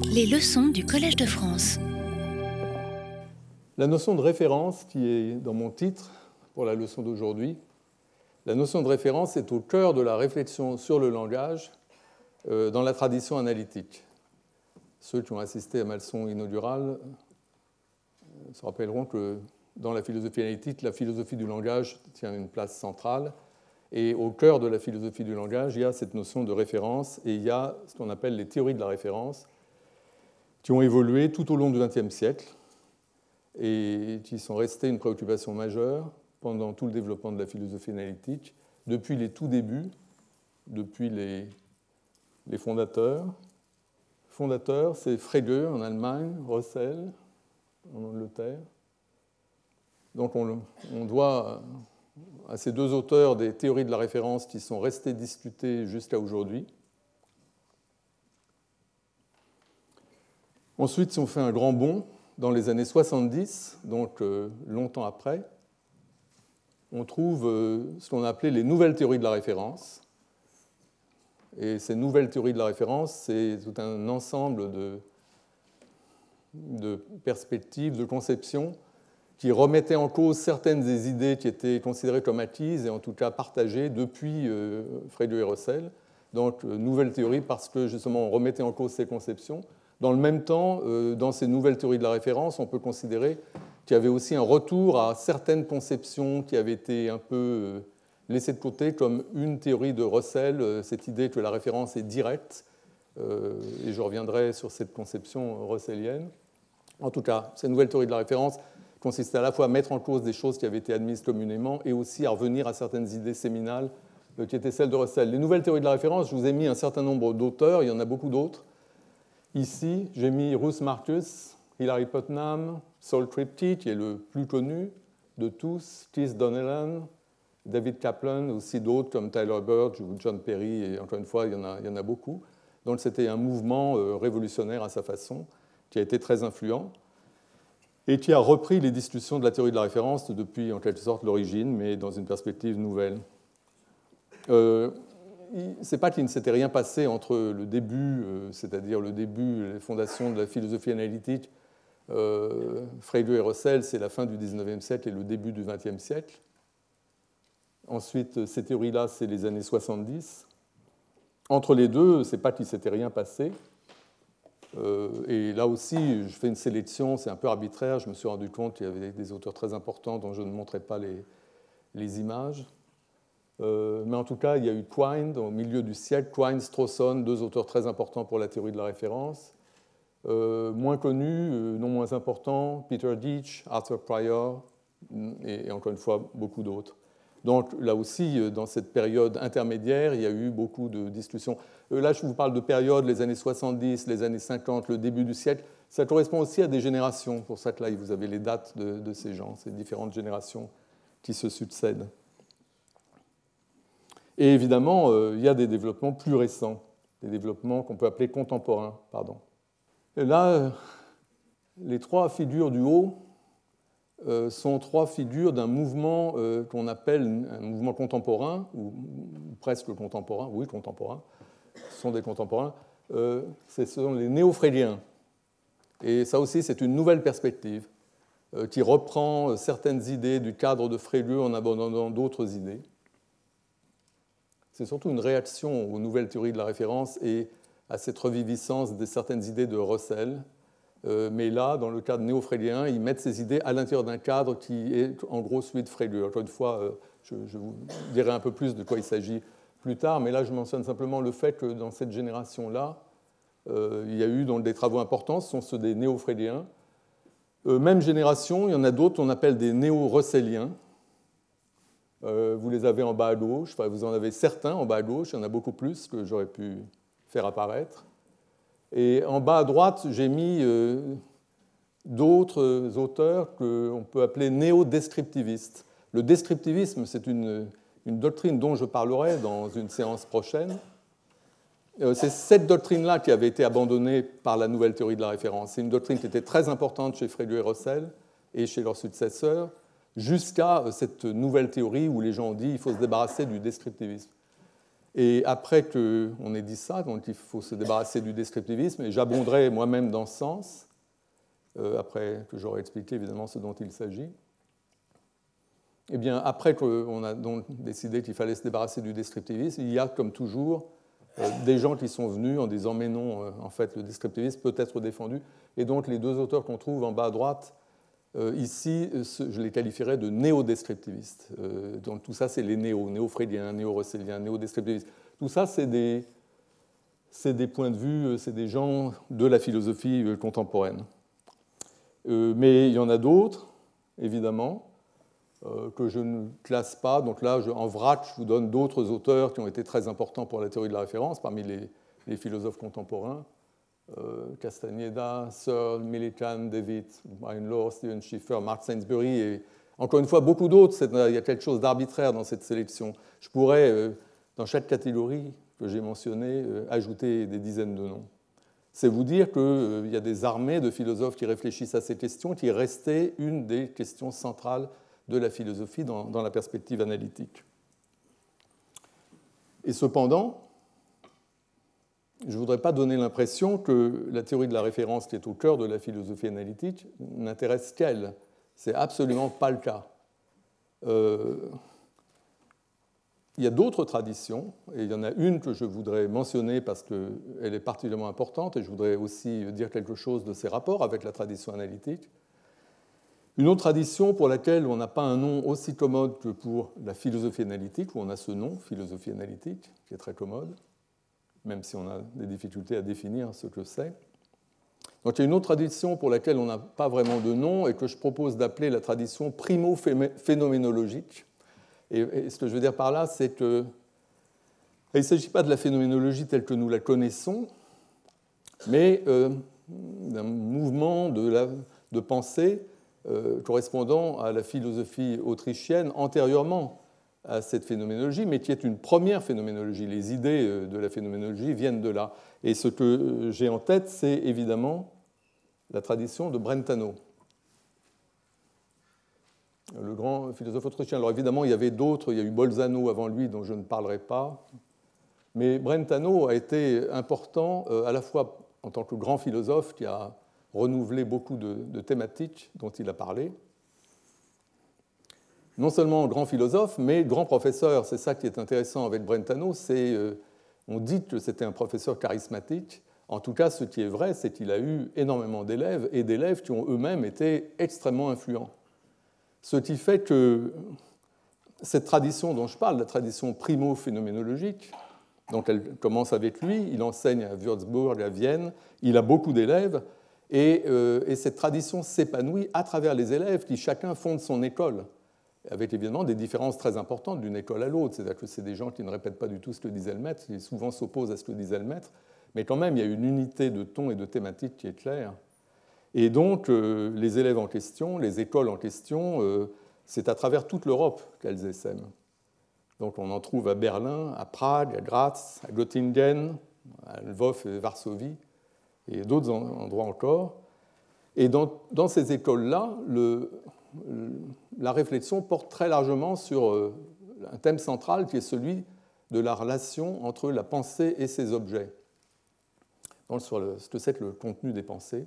Les leçons du Collège de France. La notion de référence qui est dans mon titre pour la leçon d'aujourd'hui, la notion de référence est au cœur de la réflexion sur le langage euh, dans la tradition analytique. Ceux qui ont assisté à ma leçon inaugurale euh, se rappelleront que dans la philosophie analytique, la philosophie du langage tient une place centrale. Et au cœur de la philosophie du langage, il y a cette notion de référence et il y a ce qu'on appelle les théories de la référence qui ont évolué tout au long du XXe siècle et qui sont restées une préoccupation majeure pendant tout le développement de la philosophie analytique, depuis les tout débuts, depuis les, fondateurs. Fondateurs, c'est Frege en Allemagne, Russell en Angleterre. Donc on, on, doit à ces deux auteurs des théories de la référence qui sont restées discutées jusqu'à aujourd'hui. Ensuite, si on fait un grand bond, dans les années 70, donc euh, longtemps après, on trouve euh, ce qu'on a appelé les nouvelles théories de la référence. Et ces nouvelles théories de la référence, c'est tout un ensemble de, perspectives, de conceptions qui remettaient en cause certaines des idées qui étaient considérées comme acquises et en tout cas partagées depuis euh, et Russell. Donc, nouvelles théories parce que justement on remettait en cause ces conceptions dans le même temps, euh, dans ces nouvelles théories de la référence, on peut considérer qu'il y avait aussi un retour à certaines conceptions qui avaient été un peu euh, laissées de côté, comme une théorie de Russell, euh, cette idée que la référence est directe, et je reviendrai sur cette conception russellienne. En tout cas, ces nouvelles théories de la référence consistaient à la fois à mettre en cause des choses qui avaient été admises communément et aussi à revenir à certaines idées séminales qui étaient celles de Russell. Les nouvelles théories de la référence, je vous ai mis un certain nombre d'auteurs, il y en a beaucoup d'autres. Ici, j'ai mis Ruth Marcus, Hilary Putnam, Saul Tripty, qui est le plus connu de tous, Keith Donnellan, David Kaplan, aussi d'autres comme Tyler Birch ou John Perry, et encore une fois, il y en a, il y en a beaucoup. Donc c'était un mouvement euh, révolutionnaire à sa façon, qui a été très influent, et qui a repris les discussions de la théorie de la référence depuis en quelque sorte l'origine, mais dans une perspective nouvelle. Euh, c'est pas qu'il ne s'était rien passé entre le début, euh, c'est-à-dire le début, les fondations de la philosophie analytique, euh, et Russell, c'est la fin du 19e siècle et le début du 20e siècle. Ensuite, ces théories-là, c'est les années 70. Entre les deux, c'est pas qu'il s'était rien passé. Euh, et là aussi, je fais une sélection, c'est un peu arbitraire. Je me suis rendu compte qu'il y avait des auteurs très importants dont je ne montrais pas les images. Euh, mais en tout cas, il y a eu Quine au milieu du siècle, Quine, Strawson, deux auteurs très importants pour la théorie de la référence. Euh, moins connus, euh, non moins importants, Peter Deitch, Arthur Pryor, et, encore une fois, beaucoup d'autres. Donc là aussi, dans cette période intermédiaire, il y a eu beaucoup de discussions. Là, je vous parle de périodes, les années 70, les années 50, le début du siècle. Ça correspond aussi à des générations. Pour ça que là, vous avez les dates de ces gens, ces différentes générations qui se succèdent. Et évidemment, euh, il y a des développements plus récents, des développements qu'on peut appeler contemporains. Pardon. Et là, euh, les trois figures du haut euh, sont trois figures d'un mouvement qu'on appelle un mouvement contemporain, ou presque contemporain, oui, contemporain, ce sont des contemporains, ce sont les néo-fréliens. Et ça aussi, c'est une nouvelle perspective qui reprend certaines idées du cadre de Frélieu en abandonnant d'autres idées c'est surtout une réaction aux nouvelles théories de la référence et à cette reviviscence de certaines idées de Russell. Euh, mais là, dans le cadre néo-frélien, ils mettent ces idées à l'intérieur d'un cadre qui est en gros celui de Frege. Encore une fois, euh, je, vous dirai un peu plus de quoi il s'agit plus tard, mais là, je mentionne simplement le fait que dans cette génération-là, euh, il y a eu des travaux importants, ce sont ceux des néo-fréliens. même génération, il y en a d'autres qu'on appelle des néo-russelliens, vous les avez en bas à gauche, vous en avez certains en bas à gauche, il y en a beaucoup plus que j'aurais pu faire apparaître. Et en bas à droite, j'ai mis euh, d'autres auteurs qu'on peut appeler néo-descriptivistes. Le descriptivisme, c'est une, une, doctrine dont je parlerai dans une séance prochaine. Euh, c'est cette doctrine-là qui avait été abandonnée par la nouvelle théorie de la référence. C'est une doctrine qui était très importante chez Frédéric et Russell et chez leurs successeurs, jusqu'à cette nouvelle théorie où les gens ont dit qu'il faut se débarrasser du descriptivisme. Et après qu'on ait dit ça, donc il faut se débarrasser du descriptivisme, et j'abonderai moi-même dans ce sens, euh, après que j'aurai expliqué évidemment ce dont il s'agit. Eh bien, après qu'on a donc décidé qu'il fallait se débarrasser du descriptivisme, il y a comme toujours euh, des gens qui sont venus en disant mais non, euh, en fait, le descriptivisme peut être défendu. Et donc les deux auteurs qu'on trouve en bas à droite, euh, ici, je les qualifierais de néo-descriptivistes. donc tout ça, c'est les néo, néo-frédiens, néo-russelliens, néo-descriptivistes. Tout ça, c'est des, points de vue, c'est des gens de la philosophie contemporaine. mais il y en a d'autres, évidemment. Euh, que je ne classe pas. Donc là, en vrac, je vous donne d'autres auteurs qui ont été très importants pour la théorie de la référence, parmi les, philosophes contemporains. Euh, Castaneda, Searle, Millikan, David, Brian Law, Stephen Schiffer, Mark Sainsbury et encore une fois beaucoup d'autres. Il y a quelque chose d'arbitraire dans cette sélection. Je pourrais, euh, dans chaque catégorie que j'ai mentionnée, ajouter des dizaines de noms. C'est vous dire qu'il y a des armées de philosophes qui réfléchissent à ces questions, qui est restée une des questions centrales de la philosophie dans, la perspective analytique. Et cependant, je ne voudrais pas donner l'impression que la théorie de la référence qui est au cœur de la philosophie analytique n'intéresse qu'elle. Ce n'est absolument pas le cas. Euh, il y a d'autres traditions, et il y en a une que je voudrais mentionner parce qu'elle est particulièrement importante, et je voudrais aussi dire quelque chose de ses rapports avec la tradition analytique. Une autre tradition pour laquelle on n'a pas un nom aussi commode que pour la philosophie analytique, où on a ce nom, philosophie analytique, qui est très commode, même si on a des difficultés à définir ce que c'est. Donc il y a une autre tradition pour laquelle on n'a pas vraiment de nom et que je propose d'appeler la tradition primo-phénoménologique. Et, ce que je veux dire par là, c'est que il ne s'agit pas de la phénoménologie telle que nous la connaissons, mais euh, d'un mouvement de, pensée euh, correspondant à la philosophie autrichienne antérieurement à cette phénoménologie, mais qui est une première phénoménologie. Les idées euh, de la phénoménologie viennent de là. Et ce que j'ai en tête, c'est évidemment la tradition de Brentano, le grand philosophe autrichien. Alors évidemment, il y avait d'autres, il y a eu Bolzano avant lui, dont je ne parlerai pas. Mais Brentano a été important euh, à la fois en tant que grand philosophe qui a renouvelé beaucoup de, thématiques dont il a parlé. Non seulement grand philosophe, mais grand professeur. C'est ça qui est intéressant avec Brentano. C'est, euh, on dit que c'était un professeur charismatique. En tout cas, ce qui est vrai, c'est qu'il a eu énormément d'élèves et d'élèves qui ont eux-mêmes été extrêmement influents. Ce qui fait que cette tradition dont je parle, la tradition primo-phénoménologique, donc elle commence avec lui, il enseigne à Würzburg, à Vienne, il a beaucoup d'élèves, euh, et, cette tradition s'épanouit à travers les élèves qui chacun fonde son école, avec évidemment des différences très importantes d'une école à l'autre. C'est-à-dire que c'est des gens qui ne répètent pas du tout ce que disait le maître, qui souvent s'opposent à ce que disait le maître, mais quand même il y a une unité de ton et de thématique qui est claire. Et donc euh, les élèves en question, les écoles en question, euh, c'est à travers toute l'Europe qu'elles essaiment. Donc on en trouve à Berlin, à Prague, à Graz, à Göttingen, à Lvov et Varsovie et d'autres endroits encore. Et dans, ces écoles-là, la réflexion porte très largement sur euh, un thème central qui est celui de la relation entre la pensée et ses objets, donc sur ce que c'est le contenu des pensées.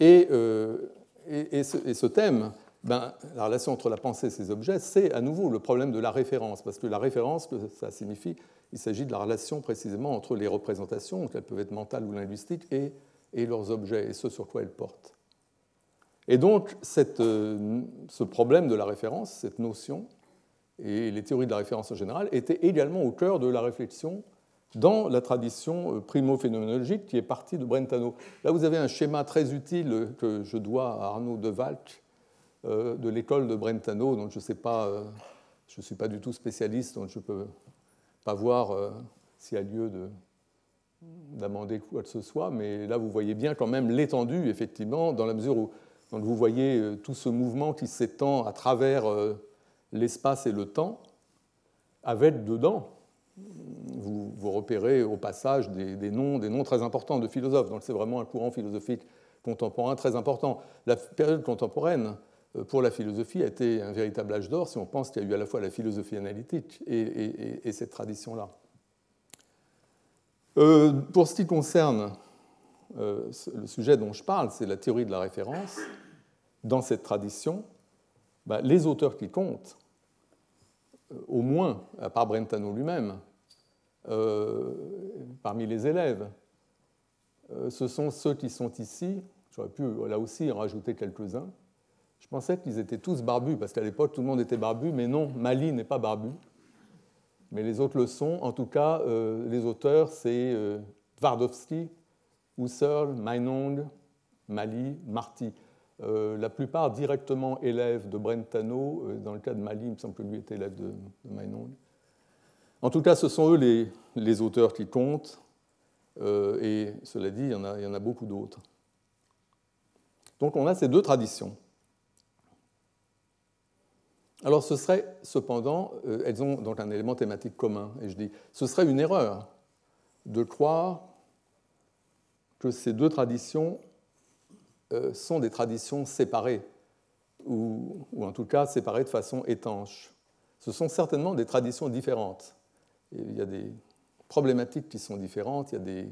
Et, euh, et, ce, thème, ben, la relation entre la pensée et ses objets, c'est à nouveau le problème de la référence, parce que la référence, ça signifie, il s'agit de la relation précisément entre les représentations, qu'elles peuvent être mentales ou linguistiques, et, leurs objets, et ce sur quoi elles portent. Et donc, euh, ce problème de la référence, cette notion, et les théories de la référence en général, étaient également au cœur de la réflexion dans la tradition euh, primo-phénoménologique qui est partie de Brentano. Là, vous avez un schéma très utile que je dois à Arnaud de Valk euh, de l'école de Brentano, donc je ne sais pas, je ne suis pas du tout spécialiste, donc je peux pas voir s'il y a lieu d'amender quoi que ce soit, mais là vous voyez bien quand même l'étendue, effectivement, dans la mesure où vous voyez euh, tout ce mouvement qui s'étend à travers euh, l'espace et le temps, avec dedans, vous, repérez au passage des, noms, des noms très importants de philosophes. Donc c'est vraiment un courant philosophique contemporain très important. La période contemporaine pour la philosophie a été un véritable âge d'or si on pense qu'il y a eu à la fois la philosophie analytique et, cette tradition-là. pour ce qui concerne le sujet dont je parle, c'est la théorie de la référence. Dans cette tradition, bah, les auteurs qui comptent, au moins, à part Brentano lui-même, euh, parmi les élèves. Euh, ce sont ceux qui sont ici. J'aurais pu là aussi en rajouter quelques-uns. Je pensais qu'ils étaient tous barbus, parce qu'à l'époque, tout le monde était barbu, mais non, Mali n'est pas barbu. Mais les autres le sont. En tout cas, euh, les auteurs, c'est Twardowski, Husserl, Meinong, Mali, Marty. la plupart directement élèves de Brentano. dans le cas de Mali, il me semble que lui était élève de, de Meinong. En tout cas, ce sont eux les, auteurs qui comptent, euh, et cela dit, il y en a, il y en a beaucoup d'autres. Donc on a ces deux traditions. Alors ce serait cependant, euh, elles ont donc un élément thématique commun, et je dis, ce serait une erreur de croire ces deux traditions euh, sont des traditions séparées, ou, en tout cas séparées de façon étanche. Ce sont certainement des traditions différentes il y a des problématiques qui sont différentes, il y a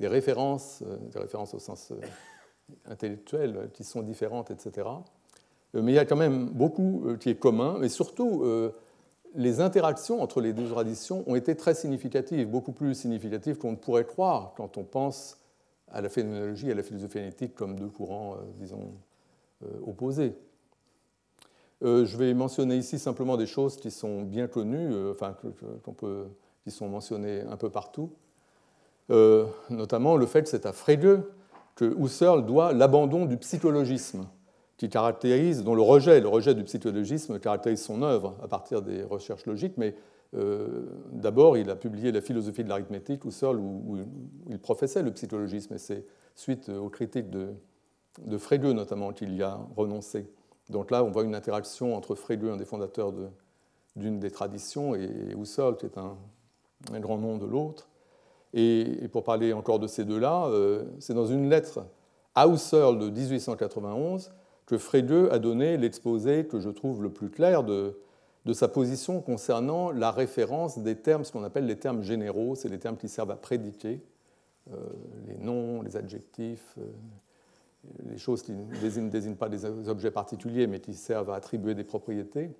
des, références, euh, des références au sens euh, intellectuel qui sont différentes, etc. Mais il y a quand même beaucoup qui est commun, et surtout, les interactions entre les deux traditions ont été très significatives, beaucoup plus significatives qu'on ne pourrait croire quand on pense à la phénoménologie et à la philosophie analytique comme deux courants, disons, opposés. Euh, je vais mentionner ici simplement des choses qui sont bien connues, euh, enfin, peut, qui sont mentionnées un peu partout, euh, notamment le fait que c'est à Frege que Husserl doit l'abandon du psychologisme, qui caractérise, dont le rejet, le rejet du psychologisme caractérise son œuvre à partir des recherches logiques, mais d'abord, il a publié La philosophie de l'arithmétique, Husserl, où, il professait le psychologisme, et c'est suite aux critiques de, de notamment qu'il y a renoncé. Donc là, on voit une interaction entre Frege, un des fondateurs d'une des traditions, et Husserl, qui est un, grand nom de l'autre. Et, pour parler encore de ces deux-là, euh, c'est dans une lettre à Husserl de 1891 que Frege a donné l'exposé que je trouve le plus clair de, sa position concernant la référence des termes, ce qu'on appelle les termes généraux, c'est les termes qui servent à prédiquer, euh, les noms, les adjectifs, euh, les choses qui ne désignent, pas des objets particuliers, mais qui servent à attribuer des propriétés.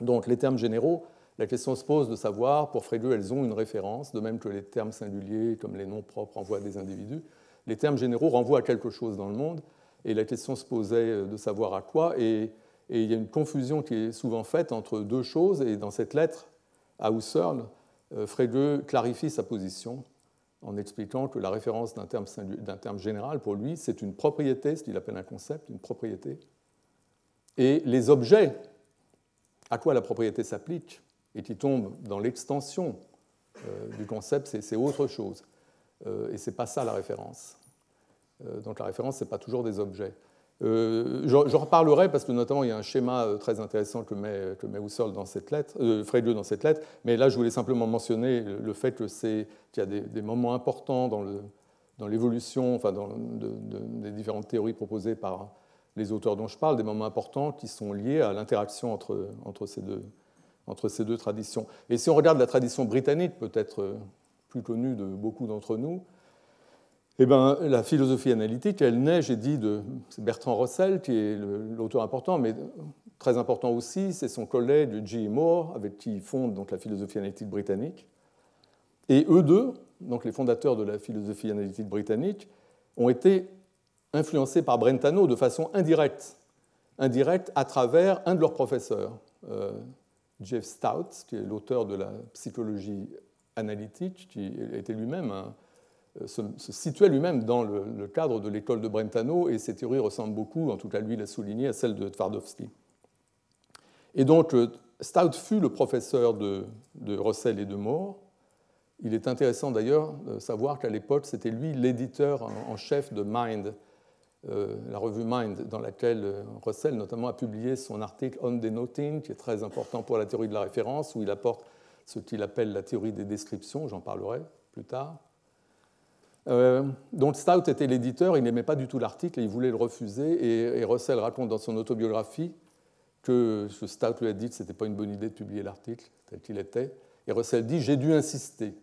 Donc les termes généraux, la question se pose de savoir, pour Frege, elles ont une référence, de même que les termes singuliers, comme les noms propres, renvoient à des individus. Les termes généraux renvoient à quelque chose dans le monde, et la question se posait de savoir à quoi. Et, il y a une confusion qui est souvent faite entre deux choses, et dans cette lettre à Husserl, euh, Frege clarifie sa position en expliquant que la référence d'un terme, général, pour lui, c'est une propriété, ce qu'il appelle un concept, une propriété. Et les objets à quoi la propriété s'applique et qui tombent dans l'extension euh, du concept, c'est autre chose. Euh, et ce n'est pas ça la référence. Donc la référence, ce n'est pas toujours des objets. Euh, je, reparlerai parce que notamment il y a un schéma euh, très intéressant que met, que dans cette lettre, euh, dans cette lettre, mais là je voulais simplement mentionner le fait qu'il y a des, moments importants dans, l'évolution, enfin dans des différentes théories proposées par les auteurs dont je parle, des moments importants qui sont liés à l'interaction entre, ces deux, entre ces deux traditions. Et si on regarde la tradition britannique, peut-être plus connue de beaucoup d'entre nous, eh ben, la philosophie analytique, elle naît, j'ai dit, de Bertrand Russell, qui est l'auteur important, mais très important aussi, c'est son collègue G. Moore, avec qui il fonde donc, la philosophie analytique britannique. Et eux deux, donc les fondateurs de la philosophie analytique britannique, ont été influencés par Brentano de façon indirecte, indirecte à travers un de leurs professeurs, euh, Jeff Stout, qui est l'auteur de la psychologie analytique, qui était lui-même un, euh, se, situait lui-même dans le, cadre de l'école de Brentano, et ses théories ressemblent beaucoup, en tout cas lui l'a souligné, à celles de Twardowski. Et donc, euh, Stout fut le professeur de, Russell et de Moore. Il est intéressant d'ailleurs de savoir qu'à l'époque, c'était lui l'éditeur en chef de Mind, euh, la revue Mind, dans laquelle Russell notamment a publié son article On Denoting, qui est très important pour la théorie de la référence, où il apporte ce qu'il appelle la théorie des descriptions, j'en parlerai plus tard. Dont Stout était l'éditeur, il n'aimait pas du tout l'article il voulait le refuser. Et, Russell raconte dans son autobiographie que Stout lui a dit que ce n'était pas une bonne idée de publier l'article tel qu'il était. Et Russell dit J'ai dû insister.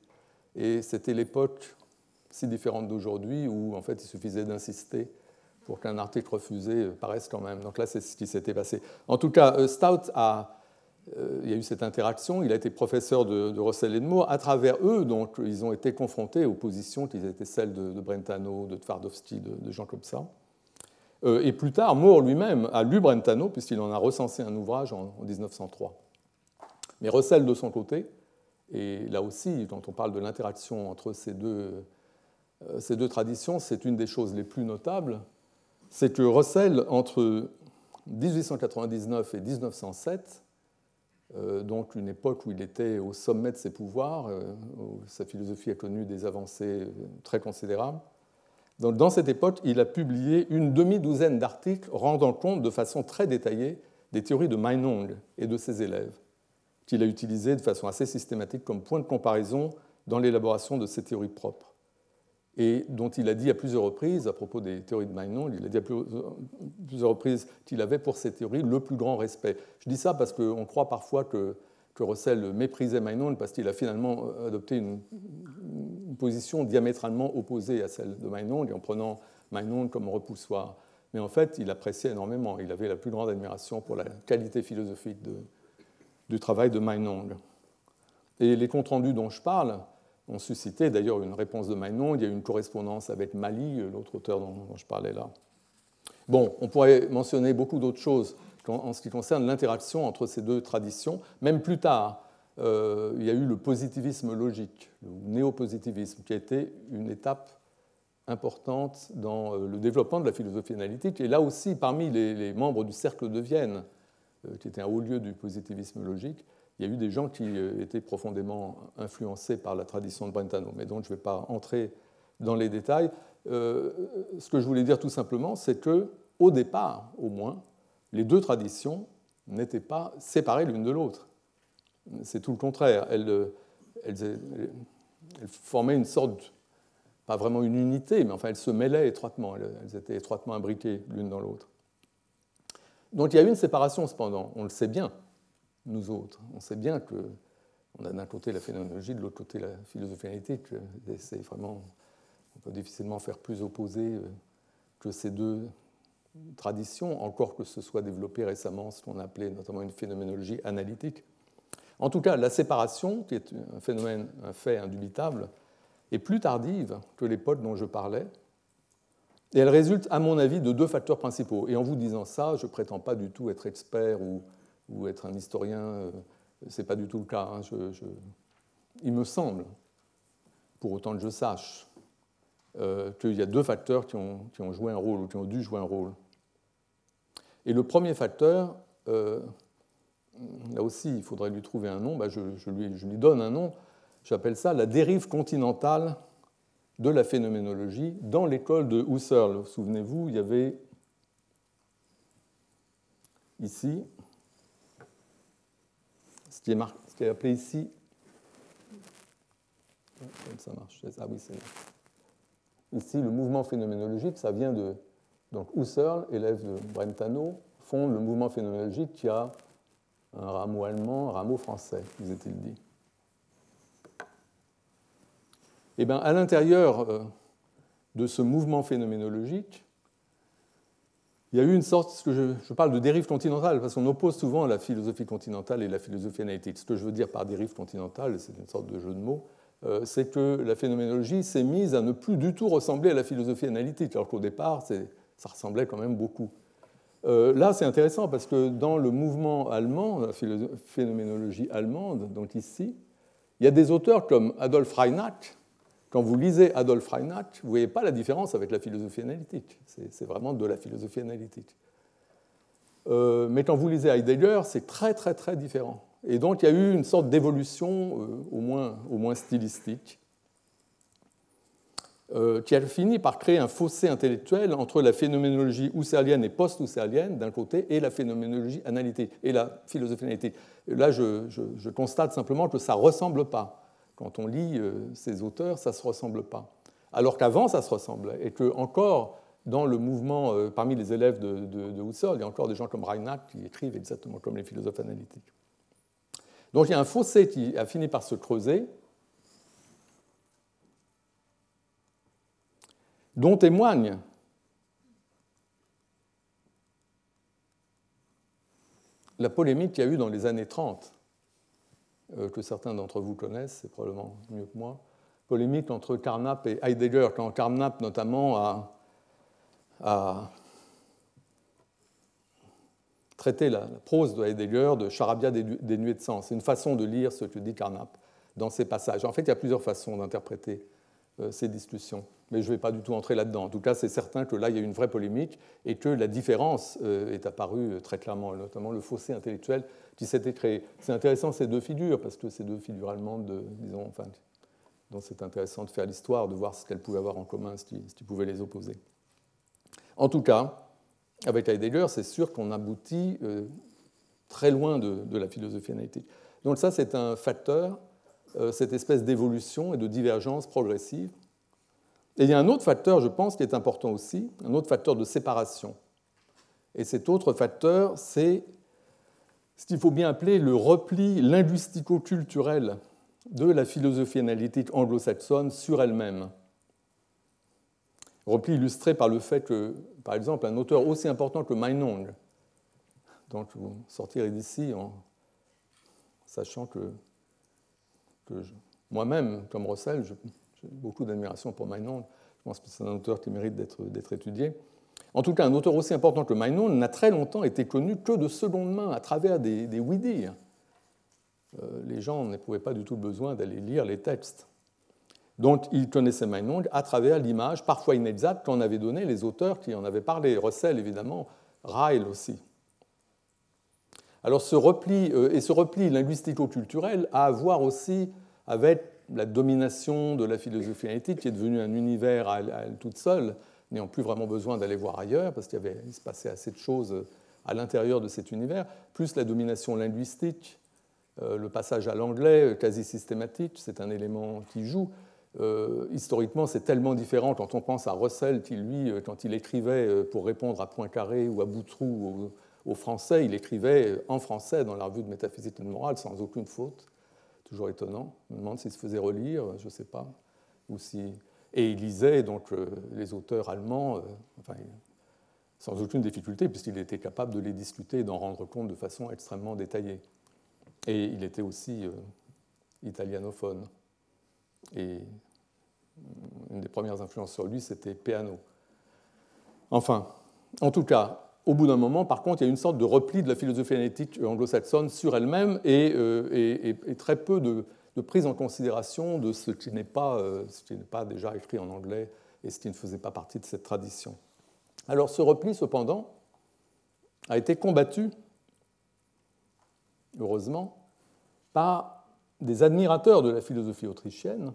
Et c'était l'époque si différente d'aujourd'hui où en fait il suffisait d'insister pour qu'un article refusé paraisse quand même. Donc là, c'est ce qui s'était passé. En tout cas, euh, Stout a, euh, il y a eu cette interaction, il a été professeur de, Russell et de Moore. À travers eux, donc, ils ont été confrontés aux positions qui étaient celles de, Brentano, de Twardowski, de, comme ça. Euh, et plus tard, Moore lui-même a lu Brentano, puisqu'il en a recensé un ouvrage en, 1903. Mais Russell, de son côté, et là aussi, quand on parle de l'interaction entre ces deux, ces deux traditions, c'est une des choses les plus notables, c'est que Russell, entre 1899 et 1907, euh, donc une époque où il était au sommet de ses pouvoirs, euh, où sa philosophie a connu des avancées très considérables. Donc, dans cette époque, il a publié une demi-douzaine d'articles rendant compte de façon très détaillée des théories de Meinong et de ses élèves, qu'il a utilisées de façon assez systématique comme point de comparaison dans l'élaboration de ses théories propres et dont il a dit à plusieurs reprises, à propos des théories de Meinong, il a dit à plusieurs reprises qu'il avait pour ces théories le plus grand respect. Je dis ça parce qu'on croit parfois que, que Russell méprisait Meinong parce qu'il a finalement adopté une, position diamétralement opposée à celle de Meinong, en prenant Meinong comme repoussoir. Mais en fait, il appréciait énormément, il avait la plus grande admiration pour la qualité philosophique du travail de Meinong. Et les comptes rendus dont je parle, ont suscité d'ailleurs une réponse de Magnon. Il y a eu une correspondance avec Mali, l'autre auteur dont, je parlais là. Bon, on pourrait mentionner beaucoup d'autres choses en ce qui concerne l'interaction entre ces deux traditions. Même plus tard, euh, il y a eu le positivisme logique, le néopositivisme, qui a été une étape importante dans euh, le développement de la philosophie analytique. Et là aussi, parmi les, membres du Cercle de Vienne, euh, qui était un haut lieu du positivisme logique, il y a eu des gens qui euh, étaient profondément influencés par la tradition de Brentano, mais donc je ne vais pas entrer dans les détails. Euh, ce que je voulais dire tout simplement, c'est que au départ, au moins, les deux traditions n'étaient pas séparées l'une de l'autre. C'est tout le contraire. Elles, elles, formaient une sorte, pas vraiment une unité, mais enfin elles se mêlaient étroitement. Elles étaient étroitement imbriquées l'une dans l'autre. Donc il y a eu une séparation cependant, on le sait bien nous autres. On sait bien que on a d'un côté la phénoménologie, de l'autre côté la philosophie analytique. C'est vraiment, on peut difficilement faire plus opposé euh, que ces deux traditions, encore que ce soit développé récemment ce qu'on appelait notamment une phénoménologie analytique. En tout cas, la séparation, qui est un phénomène, un fait indubitable, est plus tardive que l'époque dont je parlais, et elle résulte, à mon avis, de deux facteurs principaux. Et en vous disant ça, je ne prétends pas du tout être expert ou ou être un historien, euh, ce n'est pas du tout le cas. Hein. Il me semble, pour autant que je sache, euh, qu'il y a deux facteurs qui ont, qui ont, joué un rôle ou qui ont dû jouer un rôle. Et le premier facteur, euh, là aussi, il faudrait lui trouver un nom, bah, je, lui, je, lui, donne un nom, j'appelle ça la dérive continentale de la phénoménologie dans l'école de Husserl. Souvenez-vous, il y avait ici ce qui est, appelé ici. Ça marche. Ah oui, c'est Ici, le mouvement phénoménologique, ça vient de. Donc, Husserl, élève de Brentano, fonde le mouvement phénoménologique qui a un rameau allemand, un rameau français, vous est-il dit. Eh bien, à l'intérieur euh, de ce mouvement phénoménologique, il y a eu une sorte, je, parle de dérive continentale, parce qu'on oppose souvent la philosophie continentale et la philosophie analytique. Ce que je veux dire par dérive continentale, c'est une sorte de jeu de mots, euh, c'est que la phénoménologie s'est mise à ne plus du tout ressembler à la philosophie analytique, alors qu'au départ, ça ressemblait quand même beaucoup. Euh, là, c'est intéressant parce que dans le mouvement allemand, la phénoménologie allemande, donc ici, il y a des auteurs comme Adolf Reinach, quand vous lisez Adolf Reinach, vous ne voyez pas la différence avec la philosophie analytique. C'est vraiment de la philosophie analytique. Euh, mais quand vous lisez Heidegger, c'est très très très différent. Et donc il y a eu une sorte d'évolution, euh, au, moins, au moins stylistique, euh, qui a fini par créer un fossé intellectuel entre la phénoménologie husserlienne et post-husserlienne d'un côté et la phénoménologie analytique et la philosophie analytique. là, je, je constate simplement que ça ne ressemble pas quand on lit euh, ces auteurs, ça ne se ressemble pas. alors qu'avant ça se ressemblait, et que encore dans le mouvement parmi les élèves de, de, Husserl, il y a encore des gens comme Reinach qui écrivent exactement comme les philosophes analytiques. Donc il y a un fossé qui a fini par se creuser, dont témoigne la polémique qu'il y a eu dans les années 30, euh, que certains d'entre vous connaissent, c'est probablement mieux que moi, polémique entre Carnap et Heidegger, quand Carnap notamment a, traité la, prose de Heidegger de charabia dénuée de sens. C'est une façon de lire ce que dit Carnap dans ces passages. En fait, il y a plusieurs façons d'interpréter euh, ces discussions mais je ne vais pas du tout entrer là-dedans. En tout cas, c'est certain que là, il y a une vraie polémique et que la différence euh, est apparue euh, très clairement, notamment le fossé intellectuel qui s'était créé. C'est intéressant ces deux figures, parce que ces deux figures allemandes, disons, dont c'est intéressant de faire l'histoire, de voir ce qu'elles pouvaient avoir en commun, ce qui, pouvait les opposer. En tout cas, avec Heidegger, c'est sûr qu'on aboutit euh, très loin de, la philosophie analytique. Donc ça, c'est un facteur, cette espèce d'évolution et de divergence progressive et il y a un autre facteur, je pense, qui est important aussi, un autre facteur de séparation. Et cet autre facteur, c'est ce qu'il faut bien appeler le repli linguistico-culturel de la philosophie analytique anglo-saxonne sur elle-même. Repli illustré par le fait que, par exemple, un auteur aussi important que Meinong, donc vous sortirez d'ici en sachant que, que moi-même, comme Russell, j'ai beaucoup d'admiration pour Meinong. Je pense que c'est un auteur qui mérite d'être étudié. En tout cas, un auteur aussi important que Meinong n'a très longtemps été connu que de seconde main, à travers des, oui-dire. Euh, les gens n'éprouvaient pas du tout besoin d'aller lire les textes. Donc, ils connaissaient Meinong à travers l'image, parfois inexacte, qu'en avaient donné les auteurs qui en avaient parlé. Russell, évidemment, Ryle aussi. Alors, ce repli, euh, et ce repli linguistico-culturel a à voir aussi avec la domination de la philosophie analytique, qui est devenue un univers à elle, toute seule, n'ayant plus vraiment besoin d'aller voir ailleurs, parce qu'il se passait assez de choses à l'intérieur de cet univers, plus la domination linguistique, euh, le passage à l'anglais euh, quasi systématique, c'est un élément qui joue. Euh, historiquement, c'est tellement différent quand on pense à Russell, qui, lui, quand il écrivait pour répondre à Poincaré ou à Boutroux au, français, il écrivait en français dans la revue de métaphysique et de morale sans aucune faute toujours étonnant. Je me demande s'il se faisait relire, je ne sais pas. Ou si... Et il lisait donc euh, les auteurs allemands, euh, sans aucune difficulté, puisqu'il était capable de les discuter et d'en rendre compte de façon extrêmement détaillée. Et il était aussi euh, italianophone. Et une des premières influences sur lui, c'était Peano. Enfin, en tout cas, au bout d'un moment, par contre, il y a une sorte de repli de la philosophie analytique anglo-saxonne sur elle-même et, euh, très peu de, prise en considération de ce qui n'est pas, euh, pas, déjà écrit en anglais et ce qui ne faisait pas partie de cette tradition. Alors ce repli, cependant, a été combattu, heureusement, par des admirateurs de la philosophie autrichienne,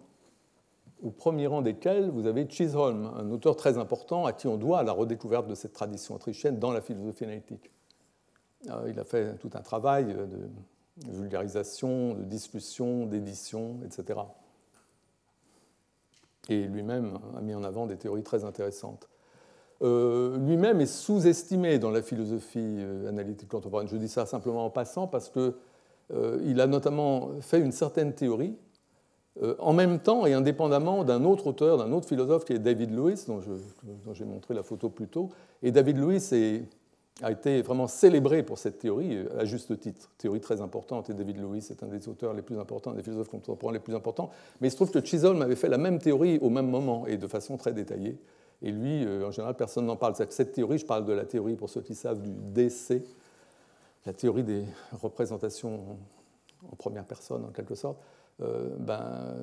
au premier rang desquels vous avez Chisholm, un auteur très important à qui on doit la redécouverte de cette tradition autrichienne dans la philosophie analytique. Euh, il a fait tout un travail de vulgarisation, de discussion, d'édition, etc. Et lui-même a mis en avant des théories très intéressantes. Euh, lui-même est sous-estimé dans la philosophie euh, analytique contemporaine. Je dis ça simplement en passant parce qu'il a notamment fait une certaine théorie euh, en même temps et indépendamment d'un autre auteur, d'un autre philosophe qui est David Lewis, dont, j'ai montré la photo plus tôt. Et David Lewis a été vraiment célébré pour cette théorie, à juste titre. Théorie très importante, et David Lewis est un des auteurs les plus importants, des philosophes contemporains les plus importants. Mais il se trouve que Chisholm avait fait la même théorie au même moment et de façon très détaillée. Et lui, euh, en général, personne n'en parle. Cette théorie, je parle de la théorie, pour ceux qui savent, du DC, la théorie des représentations en première personne, en quelque sorte. Euh, ben,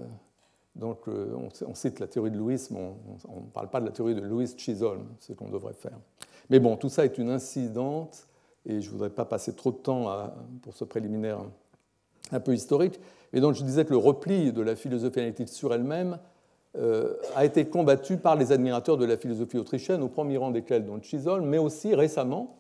donc, euh, on, cite la théorie de Lewis, mais on ne parle pas de la théorie de Lewis Chisholm, ce qu'on devrait faire. Mais bon, tout ça est une incidente, et je ne voudrais pas passer trop de temps pour ce préliminaire un peu historique. Et donc, je disais que le repli de la philosophie analytique sur elle-même euh, a été combattu par les admirateurs de la philosophie autrichienne, au premier rang desquels donc Chisholm, mais aussi récemment,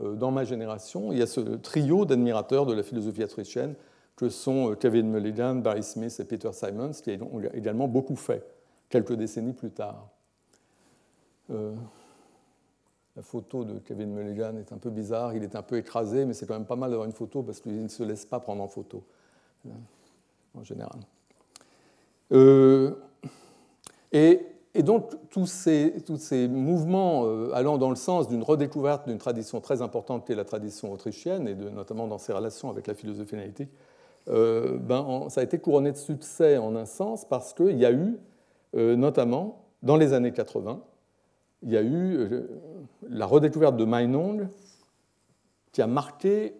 dans ma génération, il y a ce trio d'admirateurs de la philosophie autrichienne que sont euh, Kevin Mulligan, Barry Smith et Peter Simons, qui ont également beaucoup fait. quelques décennies plus tard. Euh, la photo de Kevin Mulligan est un peu bizarre, il est un peu écrasé, mais c'est quand même pas mal d'avoir une photo parce qu'il ne se laisse pas prendre en photo, euh, en général. et et donc, tous ces, mouvements euh, allant dans le sens d'une redécouverte d'une tradition très importante qui est la tradition autrichienne, et de, notamment dans ses relations avec la philosophie analytique, euh, ben, ça a été couronné de succès en un sens parce qu'il y a eu, euh, notamment dans les années 80, il y a eu la redécouverte de Meinong qui a marqué,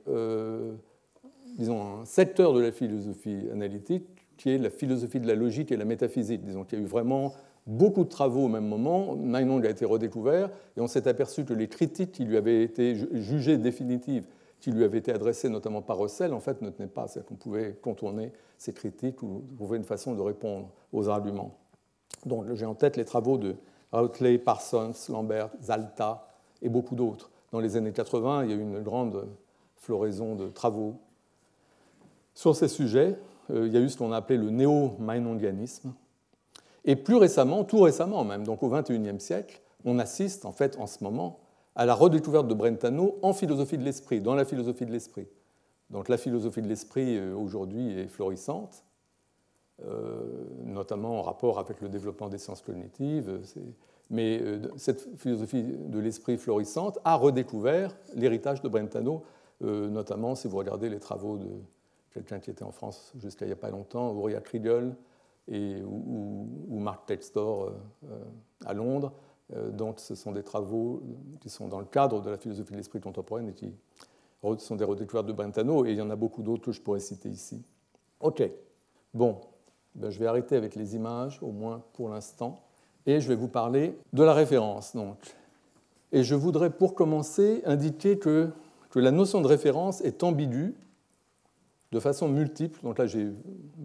disons, un secteur de la philosophie analytique qui est la philosophie de la logique et la métaphysique. Disons qu'il y a eu vraiment beaucoup de travaux au même moment. Meinong a été redécouvert et on s'est aperçu que les critiques qui lui avaient été jugées définitives, qui lui avaient été adressées notamment par Russell, en fait ne tenaient pas. C'est-à-dire qu'on pouvait contourner ces critiques ou trouver une façon de répondre aux arguments. Donc j'ai en tête les travaux de Routley, Parsons, Lambert, Zalta et beaucoup d'autres. Dans les années 80, il y a eu une grande floraison de travaux sur ces sujets. Euh, il y a eu ce qu'on a appelé le néo-meinongianisme, et plus récemment, tout récemment même, donc au XXIe siècle, on assiste en fait en ce moment à la redécouverte de Brentano en philosophie de l'esprit, dans la philosophie de l'esprit. Donc la philosophie de l'esprit euh, aujourd'hui est florissante, notamment en rapport avec le développement des sciences cognitives. Mais euh, cette philosophie de l'esprit florissante a redécouvert l'héritage de Brentano, notamment si vous regardez les travaux de quelqu'un qui était en France jusqu'à il n'y a pas longtemps, Uriah Kriegel, et, ou, Mark Textor euh, euh, à Londres. Euh, donc ce sont des travaux qui sont dans le cadre de la philosophie de l'esprit contemporaine et qui sont des redécouvertes de Brentano, et il y en a beaucoup d'autres que je pourrais citer ici. OK. Bon, ben, je vais arrêter avec les images, au moins pour l'instant, et je vais vous parler de la référence. Donc. Et je voudrais, pour commencer, indiquer que, que la notion de référence est ambiguë de façon multiple. Donc là, j'ai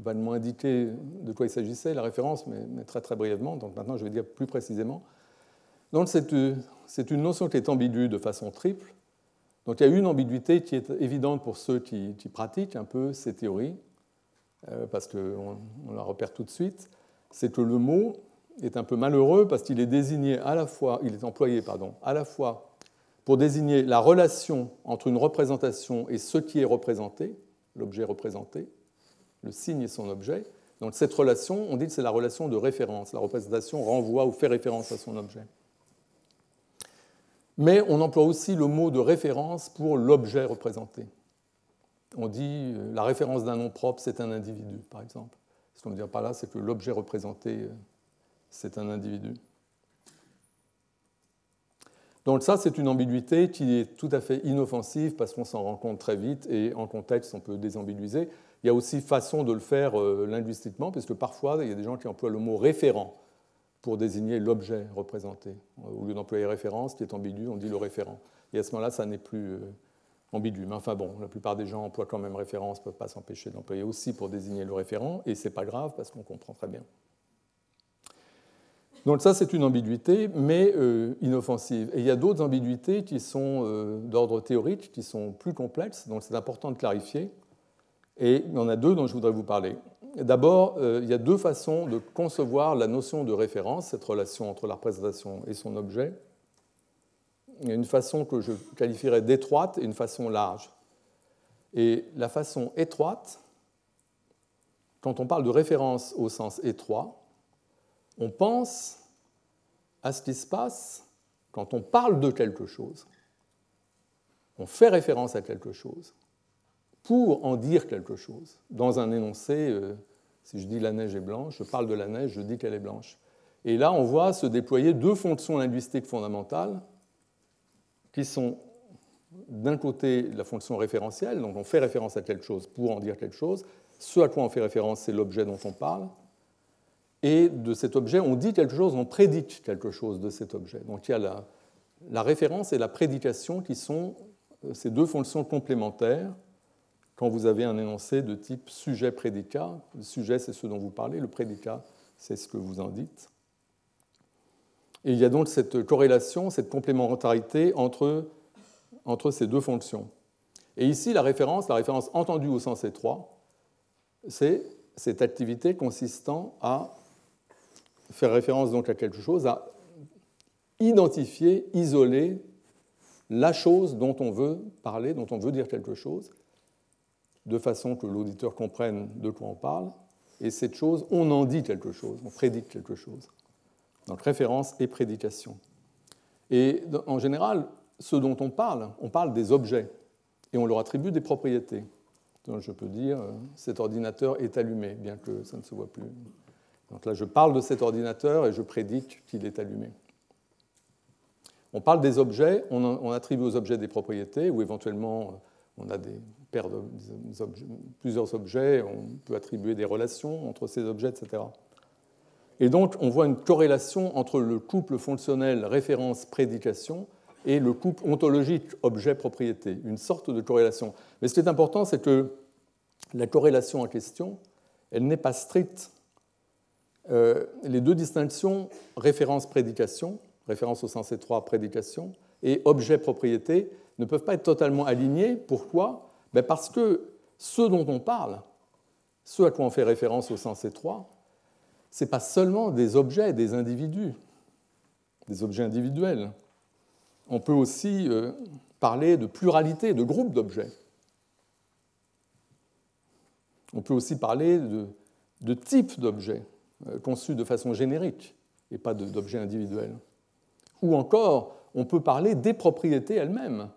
valement indiqué de quoi il s'agissait, la référence, mais, très très brièvement. Donc maintenant, je vais dire plus précisément. Donc c'est une notion qui est ambiguë de façon triple. Donc il y a une ambiguïté qui est évidente pour ceux qui, pratiquent un peu ces théories, euh, parce qu'on on la repère tout de suite. C'est que le mot est un peu malheureux parce qu'il est désigné à la fois, il est employé pardon, à la fois pour désigner la relation entre une représentation et ce qui est représenté, l'objet représenté, le signe et son objet. Donc cette relation, on dit que c'est la relation de référence. La représentation renvoie ou fait référence à son objet. Mais on emploie aussi le mot de référence pour l'objet représenté. On dit euh, la référence d'un nom propre, c'est un individu, par exemple. Ce qu'on veut dire par là, c'est que l'objet représenté, euh, c'est un individu. Donc ça, c'est une ambiguïté qui est tout à fait inoffensive parce qu'on s'en rend compte très vite et en contexte, on peut désambiguiser. Il y a aussi façon de le faire euh, linguistiquement, puisque parfois, il y a des gens qui emploient le mot référent pour désigner l'objet représenté. Au lieu d'employer référence, qui est ambigu, on dit le référent. Et à ce moment-là, ça n'est plus Mais enfin bon, la plupart des gens emploient quand même référence, ne peuvent pas s'empêcher d'employer aussi pour désigner le référent, et ce n'est pas grave parce qu'on comprend très bien. Donc ça, c'est une ambiguïté, mais euh, inoffensive. Et il y a d'autres ambiguïtés qui sont euh, d'ordre théorique, qui sont plus complexes, donc c'est important de clarifier. Et il y en a deux dont je voudrais vous parler. D'abord, euh, il y a deux façons de concevoir la notion de référence, cette relation entre la représentation et son objet. Une façon que je qualifierais d'étroite et une façon large. Et la façon étroite, quand on parle de référence au sens étroit, on pense à ce qui se passe quand on parle de quelque chose. On fait référence à quelque chose pour en dire quelque chose. Dans un énoncé, euh, si je dis la neige est blanche, je parle de la neige, je dis qu'elle est blanche. Et là, on voit se déployer deux fonctions linguistiques fondamentales qui sont d'un côté la fonction référentielle, donc on fait référence à quelque chose pour en dire quelque chose. Ce à quoi on fait référence, c'est l'objet dont on parle et de cet objet, on dit quelque chose, on prédit quelque chose de cet objet. Donc il y a la, référence et la prédication qui sont euh, ces deux fonctions complémentaires quand vous avez un énoncé de type sujet-prédicat. Le sujet, c'est ce dont vous parlez, le prédicat, c'est ce que vous en dites. Et il y a donc cette corrélation, cette complémentarité entre, entre ces deux fonctions. Et ici, la référence, la référence entendue au sens étroit, c'est cette activité consistant à faire référence donc à quelque chose, à identifier, isoler la chose dont on veut parler, dont on veut dire quelque chose, de façon que l'auditeur comprenne de quoi on parle. Et cette chose, on en dit quelque chose, on prédite quelque chose. Donc référence et prédication. Et en général, ce dont on parle, on parle des objets et on leur attribue des propriétés. Donc je peux dire, euh, cet ordinateur est allumé, bien que ça ne se voit plus. Donc là, je parle de cet ordinateur et je prédite qu'il est allumé. On parle des objets, on, attribue aux objets des propriétés, ou éventuellement euh, on a des paires de, plusieurs objets, on peut attribuer des relations entre ces objets, etc. Et donc on voit une corrélation entre le couple fonctionnel référence-prédication et le couple ontologique objet-propriété, une sorte de corrélation. Mais ce qui est important, c'est que la corrélation en question, elle n'est pas stricte. Euh, les deux distinctions, référence-prédication, référence au sens étroit, prédication, et objet-propriété, ne peuvent pas être totalement alignés. Pourquoi? Ben Parce que ce dont on parle, ce à quoi on fait référence au sens étroit, ce n'est pas seulement des objets, des individus, des objets individuels. On peut aussi euh, parler de pluralité, de groupes d'objets. On peut aussi parler de, de types d'objets euh, conçus de façon générique et pas d'objets individuels. Ou encore, on peut parler des propriétés elles-mêmes.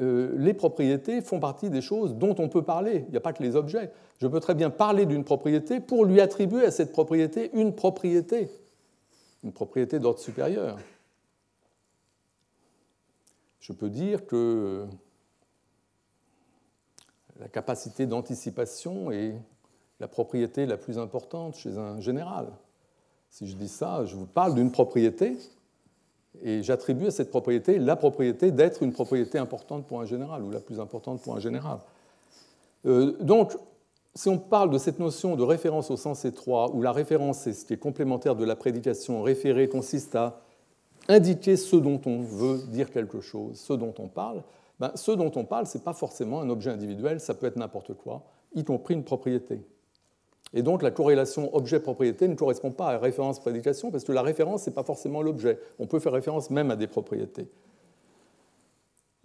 Euh, les propriétés font partie des choses dont on peut parler. Il n'y a pas que les objets. Je peux très bien parler d'une propriété pour lui attribuer à cette propriété une propriété, une propriété d'ordre supérieur. Je peux dire que la capacité d'anticipation est la propriété la plus importante chez un général. Si je dis ça, je vous parle d'une propriété et j'attribue à cette propriété la propriété d'être une propriété importante pour un général ou la plus importante pour un général. Euh, donc, si on parle de cette notion de référence au sens étroit, où la référence est ce qui est complémentaire de la prédication, référé consiste à indiquer ce dont on veut dire quelque chose, ce dont on parle, ben, ce dont on parle, ce n'est pas forcément un objet individuel, ça peut être n'importe quoi, y compris une propriété. Et donc la corrélation objet-propriété ne correspond pas à référence-prédication, parce que la référence, ce n'est pas forcément l'objet. On peut faire référence même à des propriétés.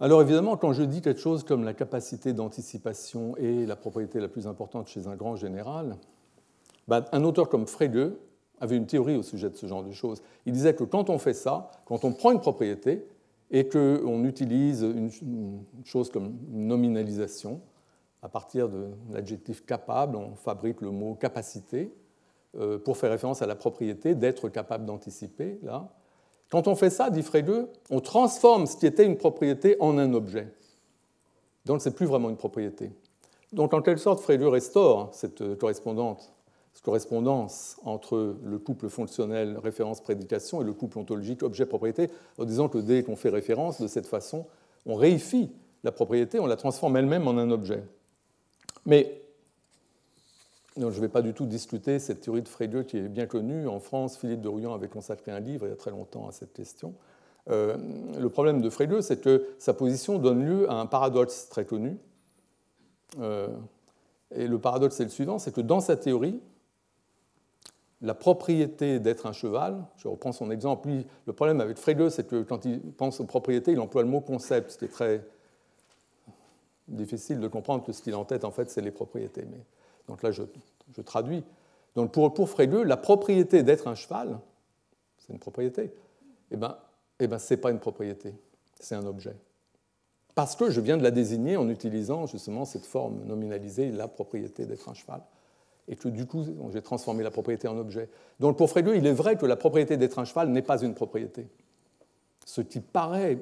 Alors évidemment, quand je dis quelque chose comme la capacité d'anticipation est la propriété la plus importante chez un grand général, ben, un auteur comme Frege avait une théorie au sujet de ce genre de choses. Il disait que quand on fait ça, quand on prend une propriété, et qu'on utilise une chose comme nominalisation. À partir de l'adjectif capable, on fabrique le mot capacité euh, pour faire référence à la propriété d'être capable d'anticiper. Là. Quand on fait ça, dit Frege, on transforme ce qui était une propriété en un objet. Donc ce n'est plus vraiment une propriété. Donc en quelque sorte, Frege restaure cette correspondance correspondance entre le couple fonctionnel référence-prédication et le couple ontologique objet-propriété, en disant que dès qu'on fait référence de cette façon, on réifie la propriété, on la transforme elle-même en un objet. Mais je ne vais pas du tout discuter cette théorie de Frege qui est bien connue. En France, Philippe de Rouillan avait consacré un livre il y a très longtemps à cette question. Euh, le problème de Frege, c'est que sa position donne lieu à un paradoxe très connu. Euh, et le paradoxe est le suivant, c'est que dans sa théorie, la propriété d'être un cheval, je reprends son exemple, le problème avec Frege, c'est que quand il pense aux propriétés, il emploie le mot concept, ce qui est très difficile de comprendre que ce qu'il a en tête, en fait, c'est les propriétés. Mais, donc là, je, traduis. Donc pour, pour Frege, la propriété d'être un cheval, c'est une propriété. Eh bien, eh ben, ce n'est pas une propriété, c'est un objet. Parce que je viens de la désigner en utilisant justement cette forme nominalisée, la propriété d'être un cheval et que du coup, j'ai transformé la propriété en objet. Donc pour Frege, il est vrai que la propriété d'être un cheval n'est pas une propriété. Ce qui paraît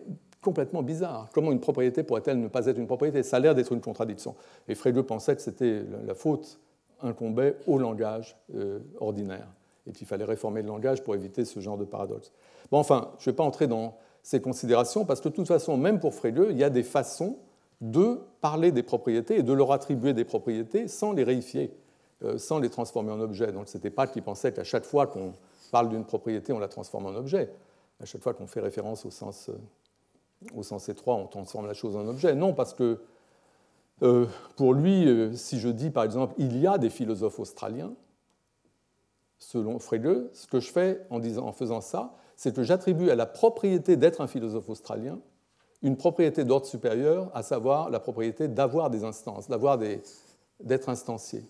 complètement bizarre. Comment une propriété pourrait-elle ne pas être une propriété? Ça a l'air d'être une contradiction. Et Frege pensait que c'était la faute incombait au langage euh, ordinaire et qu'il fallait réformer le langage pour éviter ce genre de paradoxe. Bon, enfin, je ne vais pas entrer dans ces considérations parce que de toute façon, même pour Frege, il y a des façons de parler des propriétés et de leur attribuer des propriétés sans les réifier. Euh, sans les transformer en objet. Donc ce n'était pas qu'il pensait qu'à chaque fois qu'on parle d'une propriété, on la transforme en objet. À chaque fois qu'on fait référence au sens, euh, au sens étroit, on transforme la chose en objet. Non, parce que euh, pour lui, si je dis par exemple il y a des philosophes australiens, selon Frege, ce que je fais en, faisant ça, c'est que j'attribue à la propriété d'être un philosophe australien une propriété d'ordre supérieur, à savoir la propriété d'avoir des instances, d'être instancié,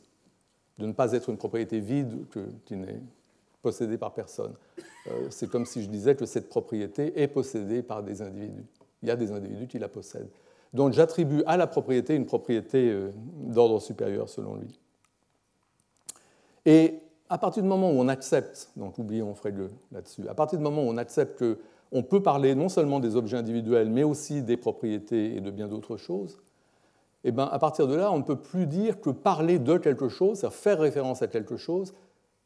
de ne pas être une propriété vide qui n'est possédée par personne. Euh, c'est comme si je disais que cette propriété est possédée par des individus. Il y a des individus qui la possèdent. Donc j'attribue à la propriété une propriété euh, d'ordre supérieur selon lui. Et à partir du moment où on accepte, donc oublions Frege là-dessus, à partir du moment où on accepte qu'on peut parler non seulement des objets individuels, mais aussi des propriétés et de bien d'autres choses, eh bien, à partir de là, on ne peut plus dire que parler de quelque chose, c'est-à-dire faire référence à quelque chose,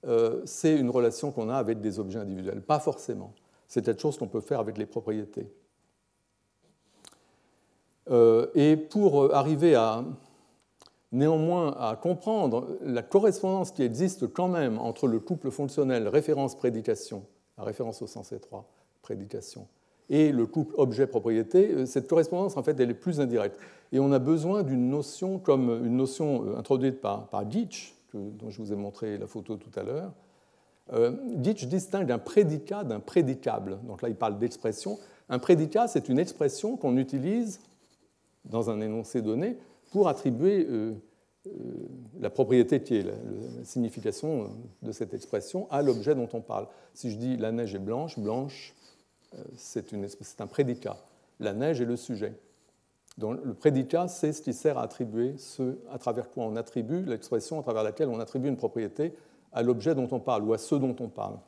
euh, c'est une relation qu'on a avec des objets individuels. Pas forcément. C'est quelque chose qu'on peut faire avec les propriétés. Euh, et pour arriver à, néanmoins à comprendre la correspondance qui existe quand même entre le couple fonctionnel référence-prédication, la référence au sens étroit, prédication, et le couple objet-propriété, euh, cette correspondance, en fait, elle est plus indirecte. Et on a besoin d'une notion comme une notion euh, introduite par, par Ditch, dont je vous ai montré la photo tout à l'heure. Euh, Ditch distingue un prédicat d'un prédicable. Donc là, il parle d'expression. Un prédicat, c'est une expression qu'on utilise dans un énoncé donné pour attribuer euh, euh, la propriété qui est la, signification de cette expression à l'objet dont on parle. Si je dis la neige est blanche, blanche, euh, c'est un prédicat. La neige est le sujet. Donc, le prédicat, c'est ce qui sert à attribuer ce à travers quoi on attribue l'expression à travers laquelle on attribue une propriété à l'objet dont on parle ou à ce dont on parle.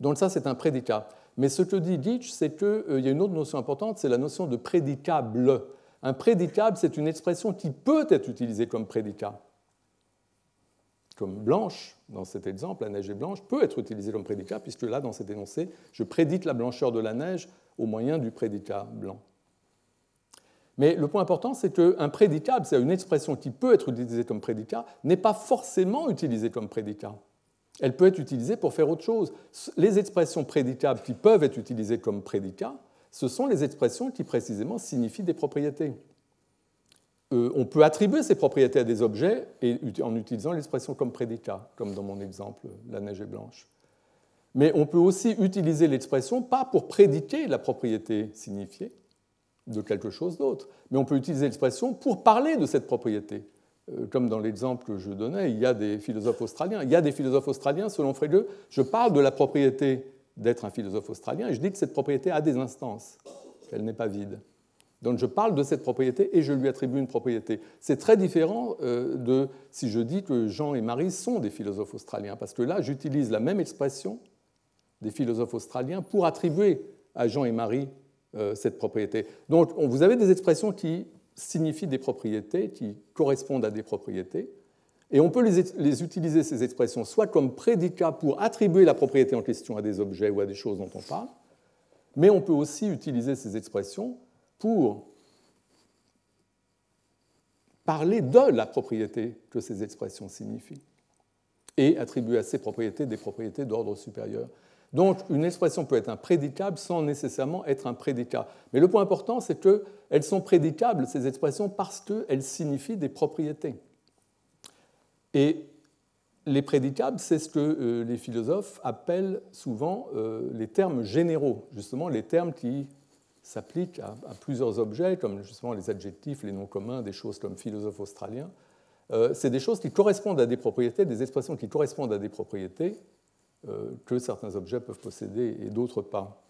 Donc ça, c'est un prédicat. Mais ce que dit Ditch, c'est qu'il y a une autre notion importante, c'est la notion de prédicable. Un prédicable, c'est une expression qui peut être utilisée comme prédicat. Comme blanche, dans cet exemple, la neige est blanche, peut être utilisée comme prédicat, puisque là, dans cet énoncé, je prédite la blancheur de la neige au moyen du prédicat blanc. Mais le point important, c'est qu'un prédicable, c'est une expression qui peut être utilisée comme prédicat, n'est pas forcément utilisée comme prédicat. Elle peut être utilisée pour faire autre chose. Les expressions prédicables qui peuvent être utilisées comme prédicat ce sont les expressions qui précisément signifient des propriétés. Euh, on peut attribuer ces propriétés à des objets en utilisant l'expression comme prédicat, comme dans mon exemple, la neige est blanche. Mais on peut aussi utiliser l'expression pas pour prédiquer la propriété signifiée de quelque chose d'autre, mais on peut utiliser l'expression pour parler de cette propriété. Euh, comme dans l'exemple que je donnais, il y a des philosophes australiens. Il y a des philosophes australiens, selon Frege, je parle de la propriété d'être un philosophe australien, et je dis que cette propriété a des instances, qu'elle n'est pas vide. Donc je parle de cette propriété et je lui attribue une propriété. C'est très différent euh, de si je dis que Jean et Marie sont des philosophes australiens, parce que là, j'utilise la même expression des philosophes australiens pour attribuer à Jean et Marie euh, cette propriété. Donc vous avez des expressions qui signifient des propriétés, qui correspondent à des propriétés, et on peut les, utiliser, ces expressions, soit comme prédicat pour attribuer la propriété en question à des objets ou à des choses dont on parle, mais on peut aussi utiliser ces expressions pour parler de la propriété que ces expressions signifient et attribuer à ces propriétés des propriétés d'ordre supérieur. Donc une expression peut être un prédicable sans nécessairement être un prédicat. Mais le point important, c'est qu'elles sont prédicables, ces expressions, parce qu'elles signifient des propriétés. Et les prédicables, c'est ce que euh, les philosophes appellent souvent euh, les termes généraux, justement les termes qui s'appliquent à, plusieurs objets, comme justement les adjectifs, les noms communs, des choses comme philosophe australien. Euh, c'est des choses qui correspondent à des propriétés, des expressions qui correspondent à des propriétés que certains objets peuvent posséder et d'autres pas.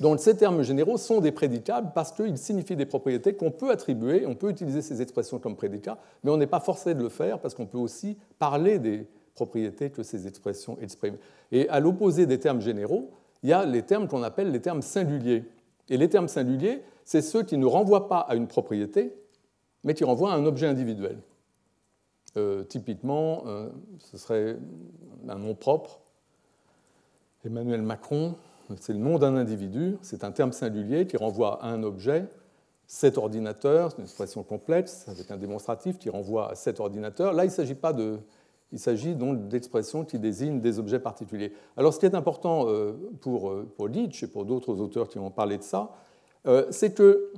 Donc ces termes généraux sont des prédicables parce qu'ils signifient des propriétés qu'on peut attribuer, on peut utiliser ces expressions comme prédicats, mais on n'est pas forcé de le faire parce qu'on peut aussi parler des propriétés que ces expressions expriment. Et à l'opposé des termes généraux, il y a les termes qu'on appelle les termes singuliers. Et les termes singuliers, c'est ceux qui ne renvoient pas à une propriété, mais qui renvoient à un objet individuel. Euh, typiquement, euh, ce serait un nom propre. Emmanuel Macron, c'est le nom d'un individu, c'est un terme singulier qui renvoie à un objet. Cet ordinateur, c'est une expression complexe avec un démonstratif qui renvoie à cet ordinateur. Là, il s'agit pas de, il s'agit donc d'expressions qui désignent des objets particuliers. Alors, ce qui est important euh, pour, pour et pour d'autres auteurs qui ont parlé de ça, c'est que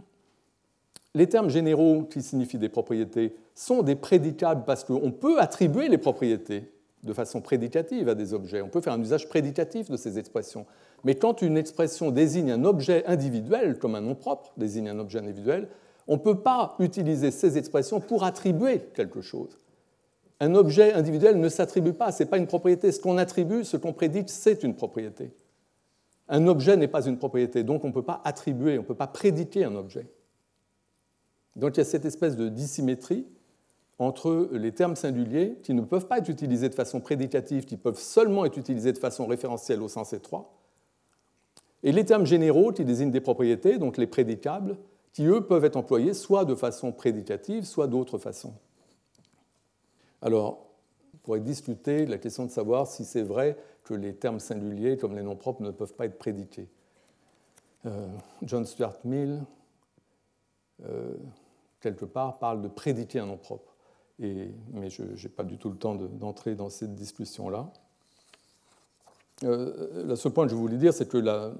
les termes généraux qui signifient des propriétés sont des prédicables parce qu'on peut attribuer les propriétés de façon prédicative à des objets. On peut faire un usage prédicatif de ces expressions. Mais quand une expression désigne un objet individuel, comme un nom propre désigne un objet individuel, on ne peut pas utiliser ces expressions pour attribuer quelque chose. Un objet individuel ne s'attribue pas, ce n'est pas une propriété. Ce qu'on attribue, ce qu'on prédit, c'est une propriété. Un objet n'est pas une propriété, donc on ne peut pas attribuer, on ne peut pas prédiquer un objet. Donc il y a cette espèce de dissymétrie entre les termes singuliers qui ne peuvent pas être utilisés de façon prédicative, qui peuvent seulement être utilisés de façon référentielle au sens étroit, et les termes généraux qui désignent des propriétés, donc les prédicables, qui eux peuvent être employés soit de façon prédicative, soit d'autres façons. Alors, on pourrait discuter la question de savoir si c'est vrai que les termes singuliers, comme les noms propres, ne peuvent pas être prédiqués. Euh, John Stuart Mill, euh, quelque part, parle de prédiquer un nom propre. mais je n'ai pas du tout le temps d'entrer dans cette discussion-là. Euh, le seul point que je voulais dire, c'est que la,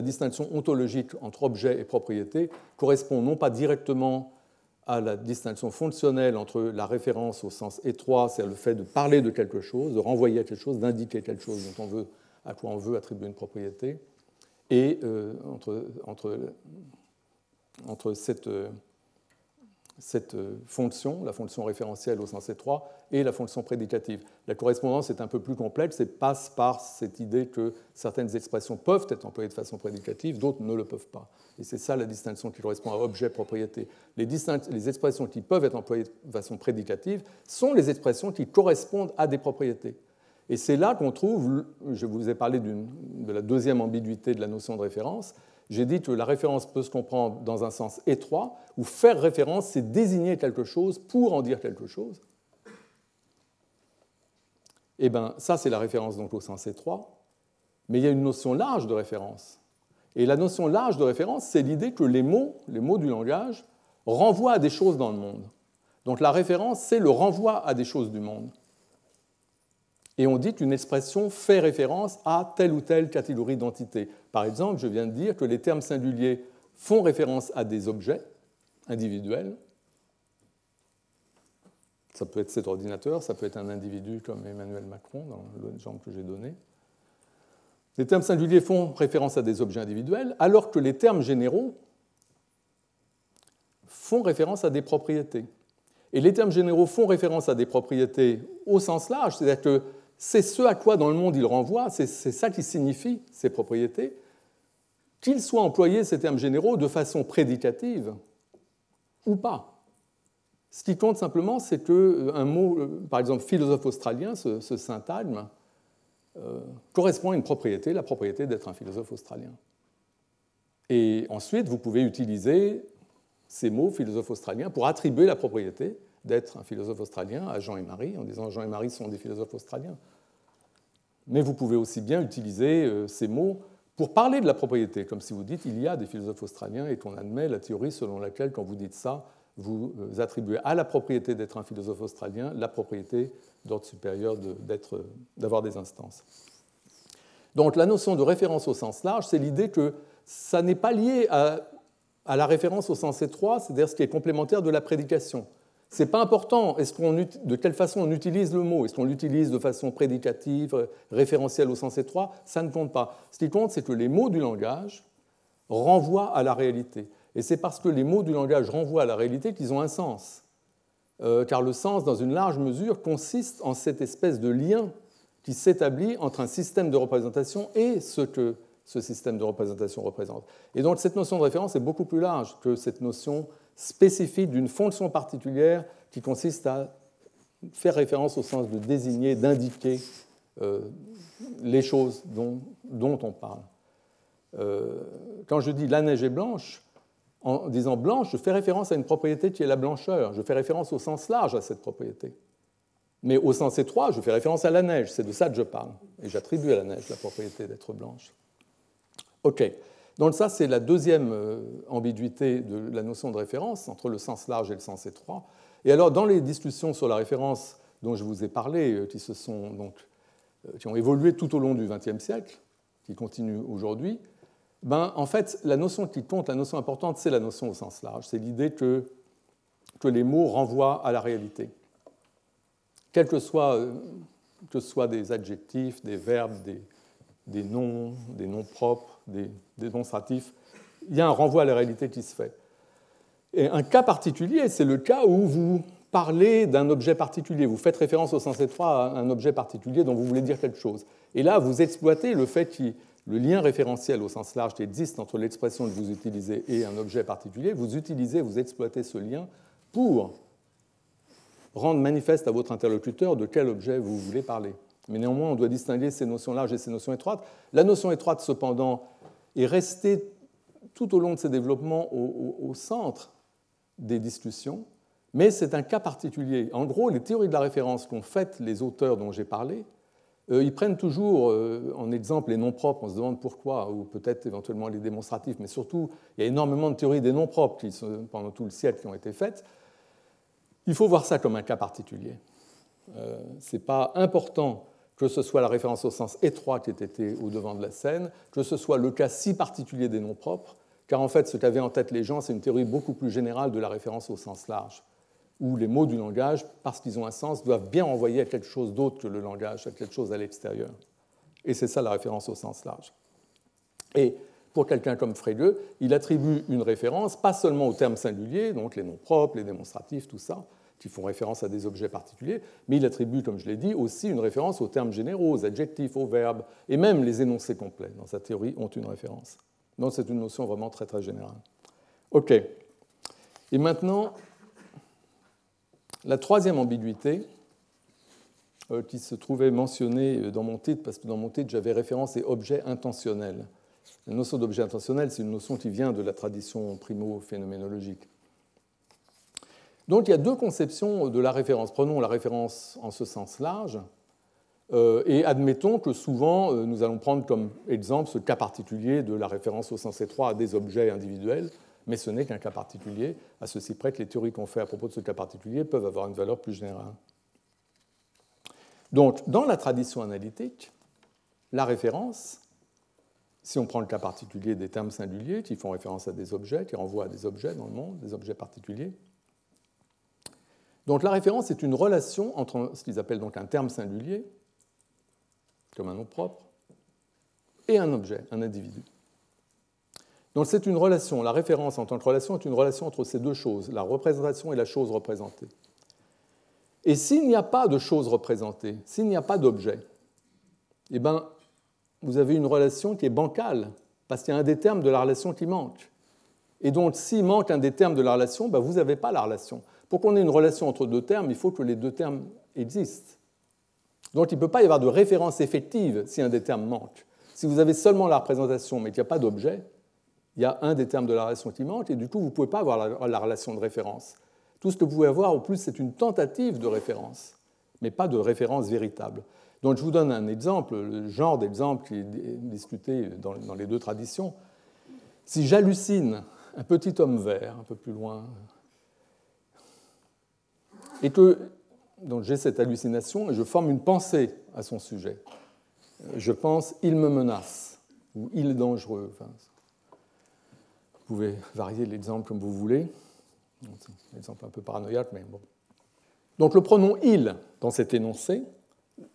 distinction ontologique entre objet et propriété correspond non pas directement à la distinction fonctionnelle entre la référence au sens étroit, c'est-à-dire le fait de parler de quelque chose, de renvoyer à quelque chose, d'indiquer quelque chose dont on veut, à quoi on veut attribuer une propriété, et euh, entre, entre cette, euh, euh, fonction, la fonction référentielle au sens étroit, et la fonction prédicative. La correspondance est un peu plus complexe et passe par cette idée que certaines expressions peuvent être employées de façon prédicative, d'autres ne le peuvent pas. Et c'est ça la distinction qui correspond à objet-propriété. Les, les, expressions qui peuvent être employées de façon prédicative sont les expressions qui correspondent à des propriétés. Et c'est là qu'on trouve, je vous ai parlé de la deuxième ambiguïté de la notion de référence, j'ai dit que la référence peut se comprendre dans un sens étroit, où faire référence, c'est désigner quelque chose pour en dire quelque chose. Eh bien, ça, c'est la référence donc au sens étroit, mais il y a une notion large de référence. Et la notion large de référence, c'est l'idée que les mots, les mots du langage, renvoient à des choses dans le monde. Donc la référence, c'est le renvoi à des choses du monde et on dit qu'une expression fait référence à telle ou telle catégorie d'entités. Par exemple, je viens de dire que les termes singuliers font référence à des objets individuels. Ça peut être cet ordinateur, ça peut être un individu comme Emmanuel Macron dans l'exemple que j'ai donné. Les termes singuliers font référence à des objets individuels, alors que les termes généraux font référence à des propriétés. Et les termes généraux font référence à des propriétés au sens large, c'est-à-dire que c'est ce à quoi dans le monde il renvoie, c'est ça qui signifie ces propriétés, qu'ils soient employés, ces termes généraux, de façon prédicative ou pas. Ce qui compte simplement, c'est qu'un euh, mot, euh, par exemple philosophe australien, ce, syntagme, euh, correspond à une propriété, la propriété d'être un philosophe australien. Et ensuite, vous pouvez utiliser ces mots philosophe australien pour attribuer la propriété d'être un philosophe australien à Jean et Marie, en disant Jean et Marie sont des philosophes australiens. Mais vous pouvez aussi bien utiliser euh, ces mots pour parler de la propriété, comme si vous dites il y a des philosophes australiens et qu'on admet la théorie selon laquelle, quand vous dites ça, vous euh, attribuez à la propriété d'être un philosophe australien la propriété d'ordre supérieur d'avoir des instances. Donc la notion de référence au sens large, c'est l'idée que ça n'est pas lié à, à, la référence au sens étroit, c'est-à-dire ce qui est complémentaire de la prédication. N'est pas important est de quelle façon on utilise le mot? Est-ce qu'on l'utilise de façon prédicative, référentielle au sens étroit? Ça ne compte pas. Ce qui compte, c'est que les mots du langage renvoient à la réalité. Et c'est parce que les mots du langage renvoient à la réalité qu'ils ont un sens. Euh, car le sens, dans une large mesure, consiste en cette espèce de lien qui s'établit entre un système de représentation et ce que ce système de représentation représente. Et donc cette notion de référence est beaucoup plus large que cette notion spécifique d'une fonction particulière qui consiste à faire référence au sens de désigner, d'indiquer euh, les choses dont, on parle. Euh, quand je dis la neige est blanche, en disant blanche, je fais référence à une propriété qui est la blancheur. Je fais référence au sens large à cette propriété. Mais au sens étroit, je fais référence à la neige. C'est de ça que je parle. Et j'attribue à la neige la propriété d'être blanche. OK. Donc ça, c'est la deuxième euh, ambiguïté de la notion de référence entre le sens large et le sens étroit. Et alors, dans les discussions sur la référence dont je vous ai parlé, euh, qui, se sont, donc, euh, qui ont évolué tout au long du XXe siècle, qui continuent aujourd'hui, ben, en fait, la notion qui compte, la notion importante, c'est la notion au sens large. C'est l'idée que, que les mots renvoient à la réalité. Quelle que soit que soit des adjectifs, des verbes, des, noms, des noms propres, des démonstratifs, il y a un renvoi à la réalité qui se fait. Et un cas particulier, c'est le cas où vous parlez d'un objet particulier, vous faites référence au sens étroit à un objet particulier dont vous voulez dire quelque chose. Et là, vous exploitez le fait que le lien référentiel au sens large qui existe entre l'expression que vous utilisez et un objet particulier, vous utilisez, vous exploitez ce lien pour rendre manifeste à votre interlocuteur de quel objet vous voulez parler. Mais néanmoins, on doit distinguer ces notions larges et ces notions étroites. La notion étroite, cependant, est restée tout au long de ses développements au, centre des discussions, mais c'est un cas particulier. En gros, les théories de la référence qu'ont faites les auteurs dont j'ai parlé, euh, ils prennent toujours euh, en exemple les noms propres, on se demande pourquoi, ou peut-être éventuellement les démonstratifs, mais surtout, il y a énormément de théories des noms propres qui, pendant tout le siècle qui ont été faites. Il faut voir ça comme un cas particulier. Euh, ce n'est pas important que ce soit la référence au sens étroit qui ait été au devant de la scène, que ce soit le cas si particulier des noms propres, car en fait, ce qu'avaient en tête les gens, c'est une théorie beaucoup plus générale de la référence au sens large, où les mots du langage, parce qu'ils ont un sens, doivent bien envoyer à quelque chose d'autre que le langage, à quelque chose à l'extérieur. Et c'est ça la référence au sens large. Et pour quelqu'un comme Frege, il attribue une référence pas seulement aux termes singuliers, donc les noms propres, les démonstratifs, tout ça, qui font référence à des objets particuliers, mais il attribue, comme je l'ai dit, aussi une référence aux termes généraux, aux adjectifs, aux verbes, et même les énoncés complets, dans sa théorie, ont une référence. Donc c'est une notion vraiment très très générale. OK. Et maintenant, la troisième ambiguïté, euh, qui se trouvait mentionnée dans mon titre, parce que dans mon titre j'avais référence aux objets intentionnels. La notion d'objet intentionnel, c'est une notion qui vient de la tradition primo-phénoménologique. Donc il y a deux conceptions de la référence. Prenons la référence en ce sens large, euh, et admettons que souvent euh, nous allons prendre comme exemple ce cas particulier de la référence au sens étroit à des objets individuels, mais ce n'est qu'un cas particulier, à ceci près que les théories qu'on fait à propos de ce cas particulier peuvent avoir une valeur plus générale. Donc, dans la tradition analytique, la référence si on prend le cas particulier des termes singuliers qui font référence à des objets, qui renvoient à des objets dans le monde, des objets particuliers. Donc la référence est une relation entre ce qu'ils appellent donc un terme singulier, comme un nom propre, et un objet, un individu. Donc c'est une relation, la référence en tant que relation est une relation entre ces deux choses, la représentation et la chose représentée. Et s'il n'y a pas de chose représentée, s'il n'y a pas d'objet, eh bien, vous avez une relation qui est bancale, parce qu'il y a un des termes de la relation qui manque. Et donc, s'il manque un des termes de la relation, ben, vous n'avez pas la relation. Pour qu'on ait une relation entre deux termes, il faut que les deux termes existent. Donc, il ne peut pas y avoir de référence effective si un des termes manque. Si vous avez seulement la représentation, mais qu'il n'y a pas d'objet, il y a un des termes de la relation qui manque, et du coup, vous ne pouvez pas avoir la, la relation de référence. Tout ce que vous pouvez avoir, au plus, c'est une tentative de référence, mais pas de référence véritable. Donc je vous donne un exemple, le genre d'exemple qui est discuté dans les deux traditions. Si j'hallucine un petit homme vert un peu plus loin, et que donc j'ai cette hallucination et je forme une pensée à son sujet, je pense il me menace ou il est dangereux. vous pouvez varier l'exemple comme vous voulez. C'est un exemple un peu paranoïaque, mais bon. Donc le pronom il dans cet énoncé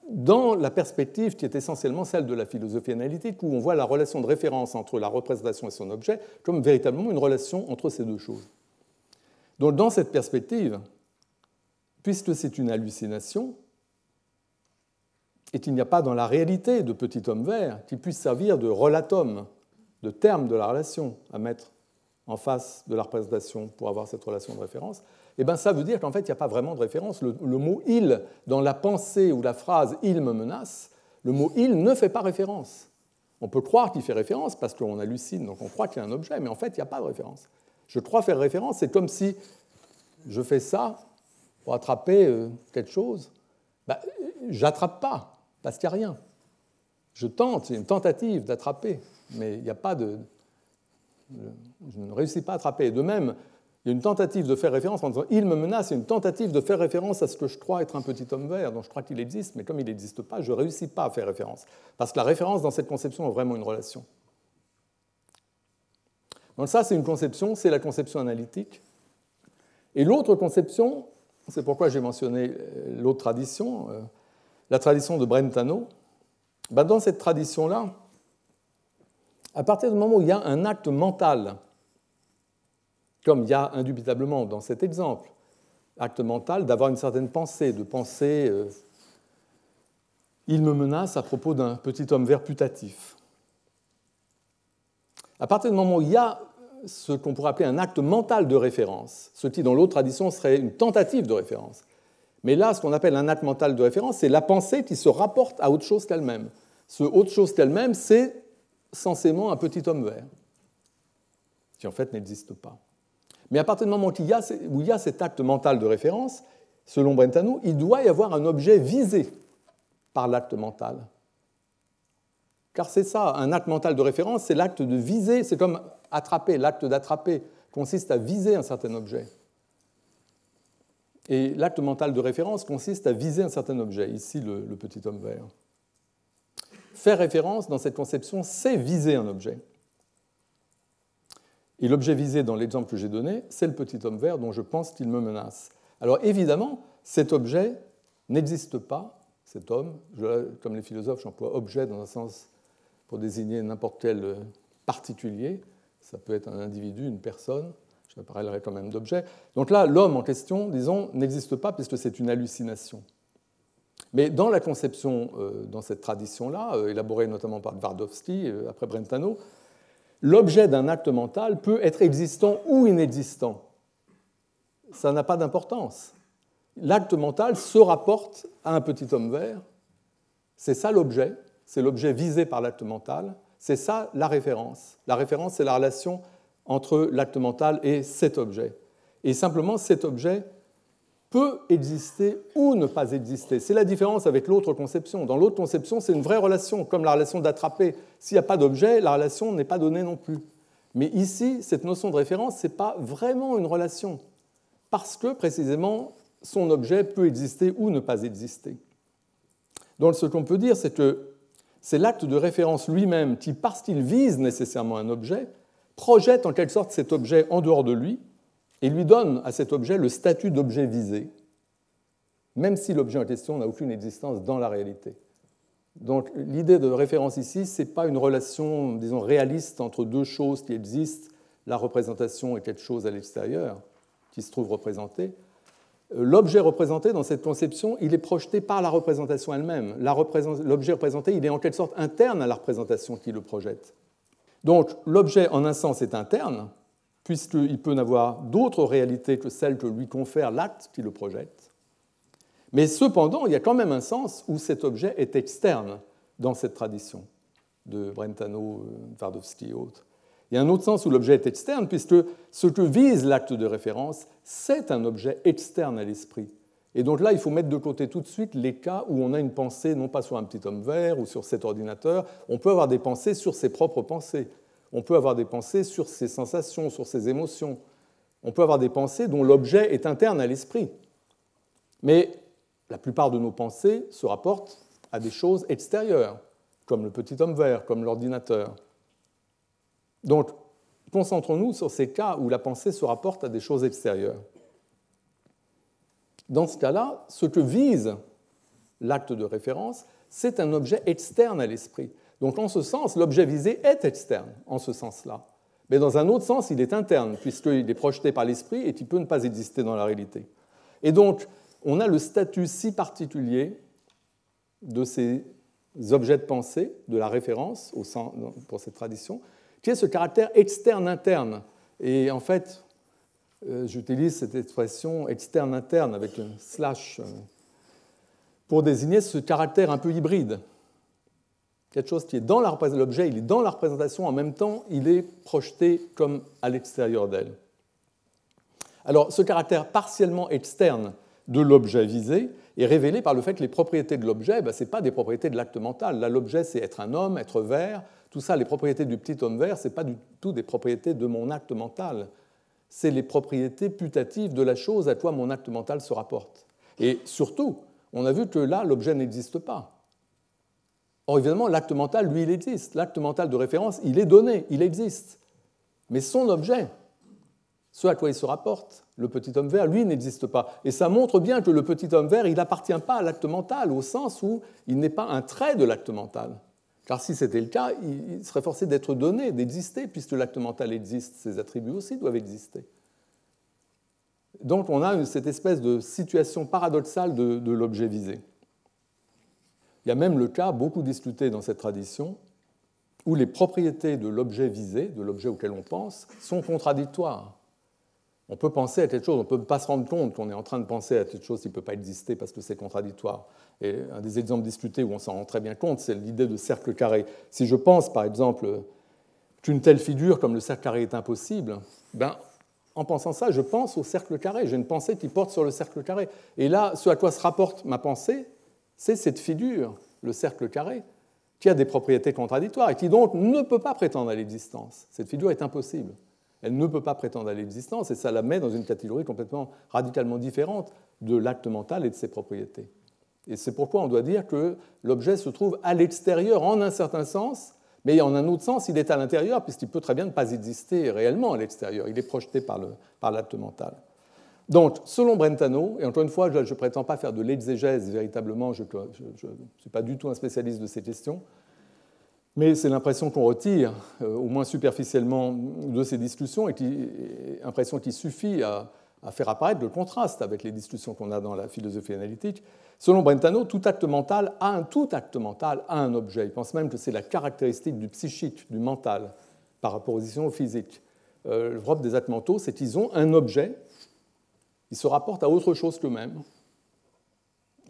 dans la perspective qui est essentiellement celle de la philosophie analytique, où on voit la relation de référence entre la représentation et son objet comme véritablement une relation entre ces deux choses. Donc dans cette perspective, puisque c'est une hallucination, et qu'il n'y a pas dans la réalité de petit homme vert qui puisse servir de relatum, de terme de la relation à mettre en face de la représentation pour avoir cette relation de référence, eh bien, ça veut dire qu'en fait, il n'y a pas vraiment de référence. Le, mot il, dans la pensée ou la phrase il me menace, le mot il ne fait pas référence. On peut croire qu'il fait référence parce qu'on hallucine, donc on croit qu'il y a un objet, mais en fait, il n'y a pas de référence. Je crois faire référence, c'est comme si je fais ça pour attraper euh, quelque chose. Ben, J'attrape pas, parce qu'il n'y a rien. Je tente, c'est une tentative d'attraper, mais il n'y a pas de. Je ne réussis pas à attraper. De même, il y a une tentative de faire référence en disant il me menace, il y a une tentative de faire référence à ce que je crois être un petit homme vert, dont je crois qu'il existe, mais comme il n'existe pas, je ne réussis pas à faire référence. Parce que la référence dans cette conception est vraiment une relation. Donc ça, c'est une conception, c'est la conception analytique. Et l'autre conception, c'est pourquoi j'ai mentionné euh, l'autre tradition, euh, la tradition de Brentano, ben dans cette tradition-là, à partir du moment où il y a un acte mental, comme il y a indubitablement dans cet exemple, acte mental d'avoir une certaine pensée, de penser euh, il me menace à propos d'un petit homme vert putatif. À partir du moment où il y a ce qu'on pourrait appeler un acte mental de référence, ce qui dans l'autre tradition serait une tentative de référence. Mais là, ce qu'on appelle un acte mental de référence, c'est la pensée qui se rapporte à autre chose qu'elle-même. Ce autre chose qu'elle-même, c'est censément un petit homme vert, qui en fait n'existe pas. Mais à partir du moment il, y a, où il y a cet acte mental de référence, selon Brentano, il doit y avoir un objet visé par l'acte mental. Car c'est ça, un acte mental de référence, c'est l'acte de viser, c'est comme attraper, l'acte d'attraper consiste à viser un certain objet. Et l'acte mental de référence consiste à viser un certain objet, ici le, petit homme vert. Faire référence dans cette conception, c'est viser un objet. Et l'objet visé dans l'exemple que j'ai donné, c'est le petit homme vert dont je pense qu'il me menace. Alors évidemment, cet objet n'existe pas, cet homme, comme les philosophes, j'emploie objet dans un sens pour désigner n'importe quel particulier, ça peut être un individu, une personne, je parlerai quand même d'objet. Donc là, l'homme en question, disons, n'existe pas puisque c'est une hallucination. Mais dans la conception, euh, dans cette tradition-là, euh, élaborée notamment par Twardowski, euh, après Brentano, l'objet d'un acte mental peut être existant ou inexistant. Ça n'a pas d'importance. L'acte mental se rapporte à un petit homme vert. C'est ça l'objet, c'est l'objet visé par l'acte mental. C'est ça la référence. La référence, c'est la relation entre l'acte mental et cet objet. Et simplement, cet objet peut exister ou ne pas exister. C'est la différence avec l'autre conception. Dans l'autre conception, c'est une vraie relation, comme la relation d'attraper. S'il n'y a pas d'objet, la relation n'est pas donnée non plus. Mais ici, cette notion de référence, ce n'est pas vraiment une relation, parce que précisément, son objet peut exister ou ne pas exister. Donc ce qu'on peut dire, c'est que c'est l'acte de référence lui-même qui, parce qu'il vise nécessairement un objet, projette en quelque sorte cet objet en dehors de lui et lui donne à cet objet le statut d'objet visé, même si l'objet en question n'a aucune existence dans la réalité. Donc l'idée de référence ici, ce n'est pas une relation, disons, réaliste entre deux choses qui existent, la représentation et quelque chose à l'extérieur qui se trouve représenté. L'objet représenté dans cette conception, il est projeté par la représentation elle-même. L'objet représenté, il est en quelque sorte interne à la représentation qui le projette. Donc l'objet, en un sens, est interne, puisqu'il peut n'avoir d'autres réalités que celles que lui confère l'acte qui le projette. Mais cependant, il y a quand même un sens où cet objet est externe dans cette tradition de Brentano, Twardowski et autres. Il y a un autre sens où l'objet est externe, puisque ce que vise l'acte de référence, c'est un objet externe à l'esprit. Et donc là, il faut mettre de côté tout de suite les cas où on a une pensée, non pas sur un petit homme vert ou sur cet ordinateur, on peut avoir des pensées sur ses propres pensées. On peut avoir des pensées sur ses sensations, sur ses émotions. On peut avoir des pensées dont l'objet est interne à l'esprit. Mais la plupart de nos pensées se rapportent à des choses extérieures, comme le petit homme vert, comme l'ordinateur. Donc, concentrons-nous sur ces cas où la pensée se rapporte à des choses extérieures. Dans ce cas-là, ce que vise l'acte de référence, c'est un objet externe à l'esprit. Donc en ce sens, l'objet visé est externe, en ce sens-là. Mais dans un autre sens, il est interne, puisqu'il est projeté par l'esprit et il peut ne pas exister dans la réalité. Et donc, on a le statut si particulier de ces objets de pensée, de la référence pour cette tradition, qui est ce caractère externe-interne. Et en fait, euh, j'utilise cette expression externe-interne avec un slash euh, pour désigner ce caractère un peu hybride quelque chose qui est dans l'objet, il est dans la représentation, en même temps, il est projeté comme à l'extérieur d'elle. Alors, ce caractère partiellement externe de l'objet visé est révélé par le fait que les propriétés de l'objet, ben, ce n'est pas des propriétés de l'acte mental. Là, l'objet, c'est être un homme, être vert. Tout ça, les propriétés du petit homme vert, ce n'est pas du tout des propriétés de mon acte mental. C'est les propriétés putatives de la chose à quoi mon acte mental se rapporte. Et surtout, on a vu que là, l'objet n'existe pas. Or, évidemment, l'acte mental, lui, il existe. L'acte mental de référence, il est donné, il existe. Mais son objet, ce à quoi il se rapporte, le petit homme vert, lui n'existe pas. Et ça montre bien que le petit homme vert, il n'appartient pas à l'acte mental, au sens où il n'est pas un trait de l'acte mental. Car si c'était le cas, il serait forcé d'être donné, d'exister, puisque l'acte mental existe, ses attributs aussi doivent exister. Donc on a cette espèce de situation paradoxale de, l'objet visé. Il y a même le cas, beaucoup discuté dans cette tradition, où les propriétés de l'objet visé, de l'objet auquel on pense, sont contradictoires. On peut penser à quelque chose, on ne peut pas se rendre compte qu'on est en train de penser à quelque chose qui ne peut pas exister parce que c'est contradictoire. Et un des exemples discutés où on s'en rend très bien compte, c'est l'idée de cercle carré. Si je pense, par exemple, qu'une telle figure comme le cercle carré est impossible, ben, en pensant ça, je pense au cercle carré. J'ai une pensée qui porte sur le cercle carré. Et là, ce à quoi se rapporte ma pensée, c'est cette figure, le cercle carré, qui a des propriétés contradictoires et qui donc ne peut pas prétendre à l'existence. Cette figure est impossible. Elle ne peut pas prétendre à l'existence et ça la met dans une catégorie complètement radicalement différente de l'acte mental et de ses propriétés. Et c'est pourquoi on doit dire que l'objet se trouve à l'extérieur en un certain sens, mais en un autre sens, il est à l'intérieur, puisqu'il peut très bien ne pas exister réellement à l'extérieur. Il est projeté par l'acte mental. Donc, selon Brentano, et encore une fois, je ne prétends pas faire de l'exégèse véritablement, je ne suis pas du tout un spécialiste de ces questions, mais c'est l'impression qu'on retire, euh, au moins superficiellement, de ces discussions, et qui, impression qui suffit à, à faire apparaître le contraste avec les discussions qu'on a dans la philosophie analytique. Selon Brentano, tout acte mental a un, tout acte mental a un objet. Il pense même que c'est la caractéristique du psychique, du mental, par opposition au physique. Euh, le propre des actes mentaux, c'est qu'ils ont un objet, ils se rapportent à autre chose qu'eux-mêmes.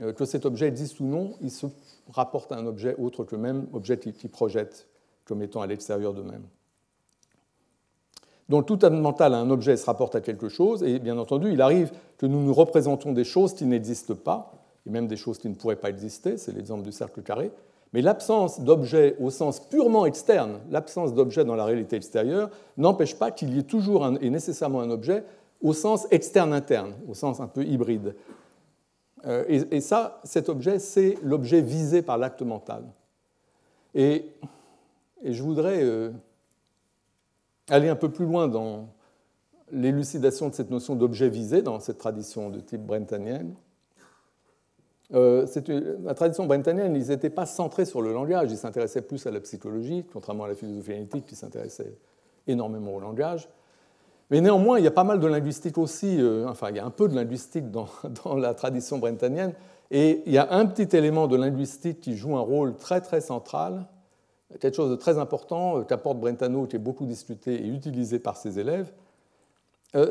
Euh, que cet objet existe ou non, ils se rapportent à un objet autre qu'eux-mêmes, objet qu'ils projettent comme étant à l'extérieur d'eux-mêmes. Donc tout acte mental à un objet se rapporte à quelque chose, et bien entendu, il arrive que nous nous représentons des choses qui n'existent pas, et même des choses qui ne pourraient pas exister, c'est l'exemple du cercle carré, mais l'absence d'objet au sens purement externe, l'absence d'objet dans la réalité extérieure, n'empêche pas qu'il y ait toujours et nécessairement un objet au sens externe-interne, au sens un peu hybride. Euh, et, ça, cet objet, c'est l'objet visé par l'acte mental. Et, je voudrais euh, aller un peu plus loin dans l'élucidation de cette notion d'objet visé dans cette tradition de type brentanienne. Euh, la tradition brentanienne, ils n'étaient pas centrés sur le langage, ils s'intéressaient plus à la psychologie, contrairement à la philosophie analytique qui s'intéressait énormément au langage. Mais néanmoins, il y a pas mal de linguistique aussi, euh, enfin, il y a un peu de linguistique dans, la tradition brentanienne, et il y a un petit élément de linguistique qui joue un rôle très très central, quelque chose de très important euh, qu'apporte Brentano, qui est beaucoup discuté et utilisé par ses élèves,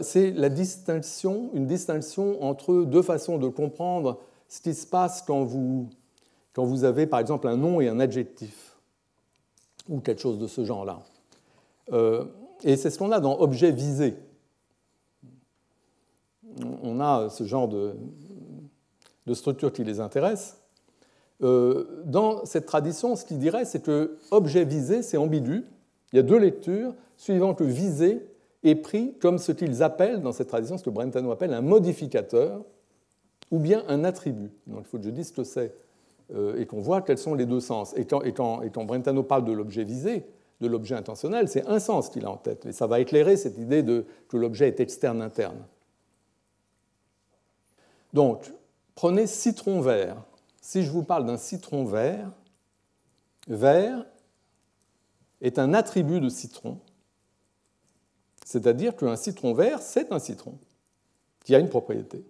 c'est la distinction, une distinction entre deux façons de comprendre ce qui se passe quand vous, quand vous avez par exemple un nom et un adjectif, ou quelque chose de ce genre-là. Euh, et c'est ce qu'on a dans objet visé. On a ce genre de, structure qui les intéresse. Euh, dans cette tradition, ce qu'il dirait, c'est que objet visé, c'est ambigu. Il y a deux lectures, suivant que visé est pris comme ce qu'ils appellent, dans cette tradition, ce que Brentano appelle un modificateur, ou bien un attribut. Donc il faut que je dise ce que c'est euh, et qu'on voit quels sont les deux sens. Et quand, Brentano parle de l'objet visé, de l'objet intentionnel, c'est un sens qu'il a en tête. Et ça va éclairer cette idée de, que l'objet est externe-interne. Donc, prenez citron vert. Si je vous parle d'un citron vert, vert est un attribut de citron, c'est-à-dire qu'un citron vert, c'est un citron qui a une propriété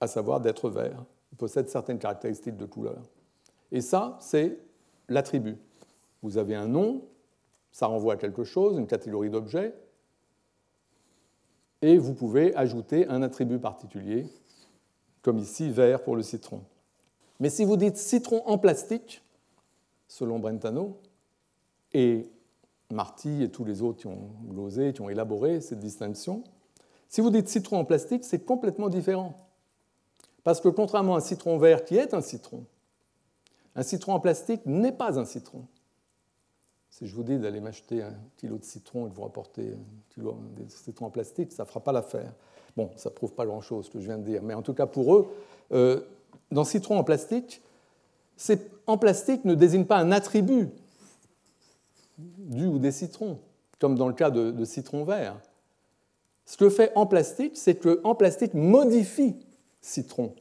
à savoir d'être vert. Il possède certaines caractéristiques de couleur. Et ça, c'est l'attribut. Vous avez un nom, ça renvoie à quelque chose, une catégorie d'objets, et vous pouvez ajouter un attribut particulier, comme ici vert pour le citron. Mais si vous dites citron en plastique, selon Brentano, et Marty et tous les autres qui ont glosé, qui ont élaboré cette distinction, si vous dites citron en plastique, c'est complètement différent. Parce que contrairement à un citron vert qui est un citron, un citron en plastique n'est pas un citron. Si je vous dis d'aller m'acheter un kilo de citron et de vous rapporter un kilo de citron en plastique, ça ne fera pas l'affaire. Bon, ça ne prouve pas grand-chose ce que je viens de dire, mais en tout cas pour eux, euh, dans citron en plastique, en plastique ne désigne pas un attribut du ou des citrons, comme dans le cas de, de citron vert. Ce que fait en plastique, c'est que en plastique modifie citron.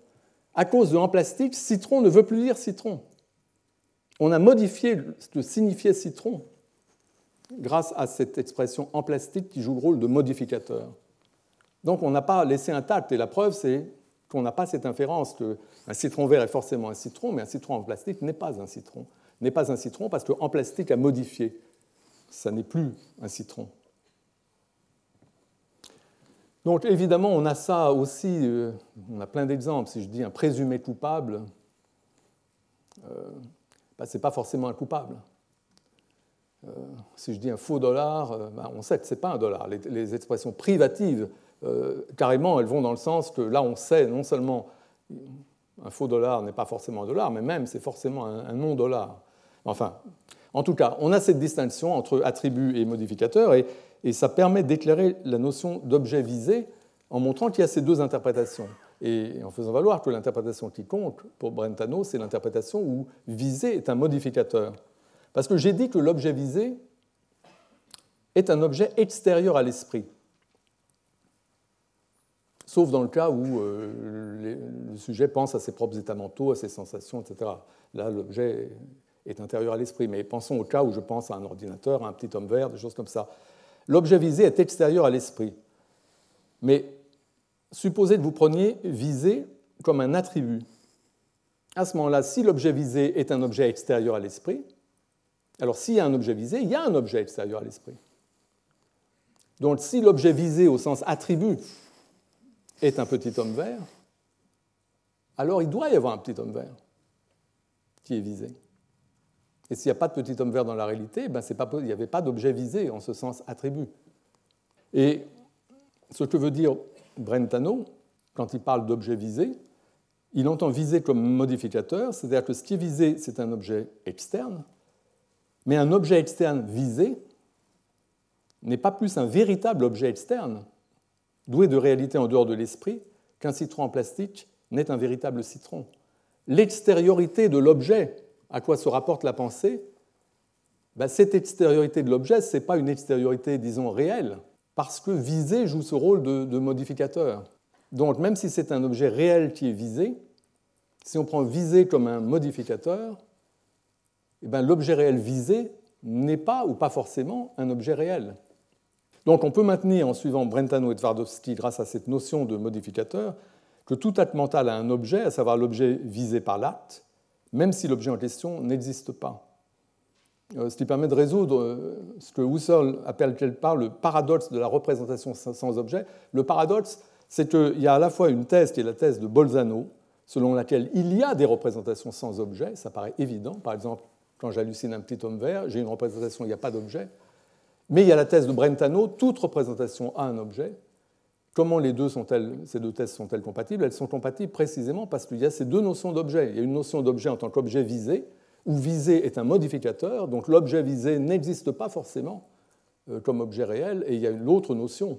À cause de en plastique, citron ne veut plus dire citron. On a modifié ce que signifiait citron grâce à cette expression en plastique qui joue le rôle de modificateur. Donc on n'a pas laissé intact, et la preuve c'est qu'on n'a pas cette inférence qu'un citron vert est forcément un citron, mais un citron en plastique n'est pas un citron. N'est pas un citron parce qu'en plastique a modifié. Ça n'est plus un citron. Donc évidemment, on a ça aussi, euh, on a plein d'exemples. Si je dis un présumé coupable, euh, bah, ce n'est pas forcément un coupable. Euh, si je dis un faux dollar, bah, on sait que ce n'est pas un dollar. Les, expressions privatives, carrément, elles vont dans le sens que là, on sait non seulement un faux dollar n'est pas forcément un dollar, mais même c'est forcément un non-dollar. Enfin, en tout cas, on a cette distinction entre attribut et modificateur, et, ça permet d'éclairer la notion d'objet visé en montrant qu'il y a ces deux interprétations. Et en faisant valoir que l'interprétation qui compte pour Brentano, c'est l'interprétation où visé est un modificateur. Parce que j'ai dit que l'objet visé est un objet extérieur à l'esprit. Sauf dans le cas où euh, le sujet pense à ses propres états mentaux, à ses sensations, etc. Là, l'objet est intérieur à l'esprit. Mais pensons au cas où je pense à un ordinateur, à un petit homme vert, des choses comme ça. L'objet visé est extérieur à l'esprit. Mais supposez que vous preniez visé comme un attribut. À ce moment-là, si l'objet visé est un objet extérieur à l'esprit, alors s'il y a un objet visé, il y a un objet extérieur à l'esprit. Donc si l'objet visé au sens attribut est un petit homme vert, alors il doit y avoir un petit homme vert qui est visé. Et s'il n'y a pas de petit homme vert dans la réalité, ben pas, il n'y avait pas d'objet visé en ce sens attribut. Et ce que veut dire Brentano, quand il parle d'objet visé, il entend visé comme modificateur, c'est-à-dire que ce qui est visé, c'est un objet externe, mais un objet externe visé n'est pas plus un véritable objet externe, doué de réalité en dehors de l'esprit, qu'un citron en plastique n'est un véritable citron. L'extériorité de l'objet à quoi se rapporte la pensée, ben, cette extériorité de l'objet, ce n'est pas une extériorité, disons, réelle, parce que visé joue ce rôle de, modificateur. Donc même si c'est un objet réel qui est visé, si on prend visé comme un modificateur, eh ben, l'objet réel visé n'est pas ou pas forcément un objet réel. Donc on peut maintenir, en suivant Brentano et Twardowski, grâce à cette notion de modificateur, que tout acte mental a un objet, à savoir l'objet visé par l'acte, même si l'objet en question n'existe pas. Euh, ce qui permet de résoudre euh, ce que Husserl appelle quelque part le paradoxe de la représentation sans objet. Le paradoxe, c'est qu'il y a à la fois une thèse qui est la thèse de Bolzano, selon laquelle il y a des représentations sans objet, ça paraît évident. Par exemple, quand j'hallucine un petit homme vert, j'ai une représentation, il n'y a pas d'objet. Mais il y a la thèse de Brentano, toute représentation a un objet. Comment les deux sont ces deux thèses sont-elles compatibles? Elles sont compatibles précisément parce qu'il y a ces deux notions d'objet. Il y a une notion d'objet en tant qu'objet visé, où visé est un modificateur, donc l'objet visé n'existe pas forcément euh, comme objet réel, et il y a une autre notion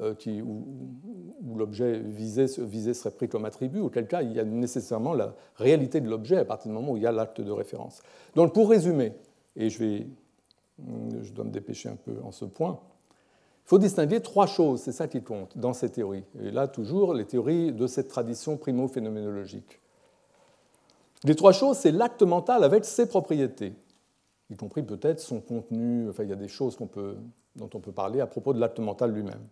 euh, où, l'objet visé, serait pris comme attribut, auquel cas il y a nécessairement la réalité de l'objet à partir du moment où il y a l'acte de référence. Donc pour résumer, et je, vais, je dois me dépêcher un peu en ce point, il faut distinguer trois choses, c'est ça qui compte dans ces théories. Et là, toujours, les théories de cette tradition primo-phénoménologique. Les trois choses, c'est l'acte mental avec ses propriétés, y compris peut-être son contenu. Enfin, il y a des choses dont on peut parler à propos de l'acte mental lui-même.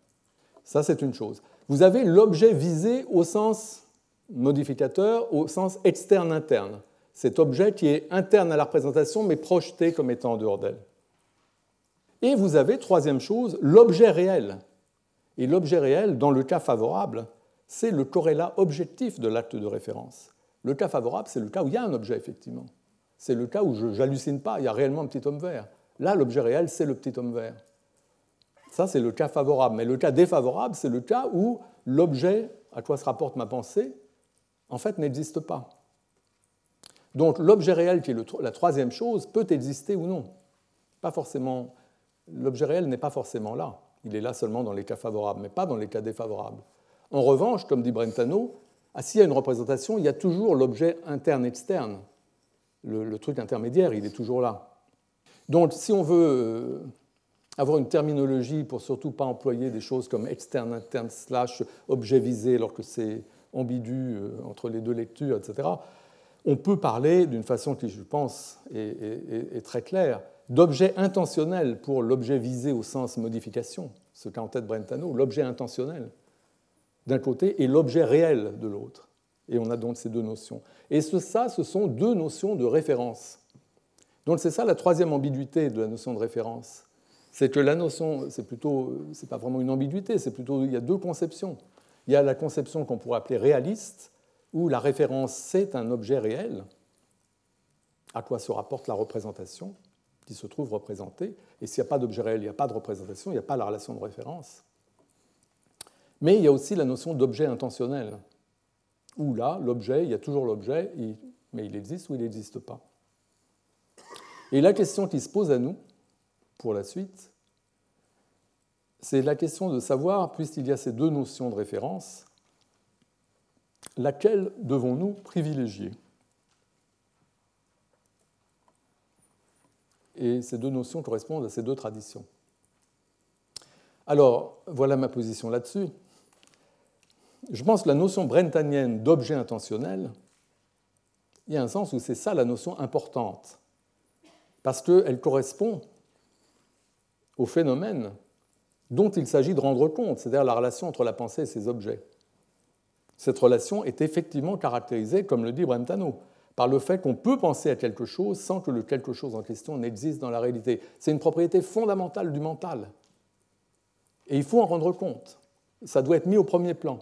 Ça, c'est une chose. Vous avez l'objet visé au sens modificateur, au sens externe-interne. Cet objet qui est interne à la représentation, mais projeté comme étant en dehors d'elle. Et vous avez, troisième chose, l'objet réel. Et l'objet réel, dans le cas favorable, c'est le corrélat objectif de l'acte de référence. Le cas favorable, c'est le cas où il y a un objet, effectivement. C'est le cas où je n'hallucine pas, il y a réellement un petit homme vert. Là, l'objet réel, c'est le petit homme vert. Ça, c'est le cas favorable. Mais le cas défavorable, c'est le cas où l'objet à quoi se rapporte ma pensée, en fait, n'existe pas. Donc l'objet réel, qui est la troisième chose, peut exister ou non. Pas forcément l'objet réel n'est pas forcément là. Il est là seulement dans les cas favorables, mais pas dans les cas défavorables. En revanche, comme dit Brentano, s'il y a une représentation, il y a toujours l'objet interne-externe. Le, truc intermédiaire, il est toujours là. Donc, si on veut euh, avoir une terminologie pour surtout pas employer des choses comme externe, interne, slash, objet visé, alors que c'est ambigu euh, entre les deux lectures, etc. On peut parler d'une façon qui, je pense, est, très claire, d'objet intentionnel pour l'objet visé au sens modification, ce qu'a en tête Brentano, l'objet intentionnel d'un côté et l'objet réel de l'autre. Et on a donc ces deux notions. Et ce, ça, ce sont deux notions de référence. Donc c'est ça la troisième ambiguïté de la notion de référence. C'est que la notion, c'est plutôt, c'est pas vraiment une ambiguïté, c'est plutôt, il y a deux conceptions. Il y a la conception qu'on pourrait appeler réaliste, où la référence c'est un objet réel, à quoi se rapporte la représentation, qui se trouve représentée. Et s'il n'y a pas d'objet réel, il n'y a pas de représentation, il n'y a pas la relation de référence. Mais il y a aussi la notion d'objet intentionnel, où là, l'objet, il y a toujours l'objet, mais il existe ou il n'existe pas. Et la question qui se pose à nous, pour la suite, c'est la question de savoir, puisqu'il y a ces deux notions de référence, laquelle devons-nous privilégier? Et ces deux notions correspondent à ces deux traditions. Alors, voilà ma position là-dessus. Je pense que la notion brentanienne d'objet intentionnel, il y a un sens où c'est ça la notion importante, parce qu'elle correspond au phénomène dont il s'agit de rendre compte, c'est-à-dire la relation entre la pensée et ses objets. Cette relation est effectivement caractérisée, comme le dit Brentano, par le fait qu'on peut penser à quelque chose sans que le quelque chose en question n'existe dans la réalité. C'est une propriété fondamentale du mental. Et il faut en rendre compte. Ça doit être mis au premier plan.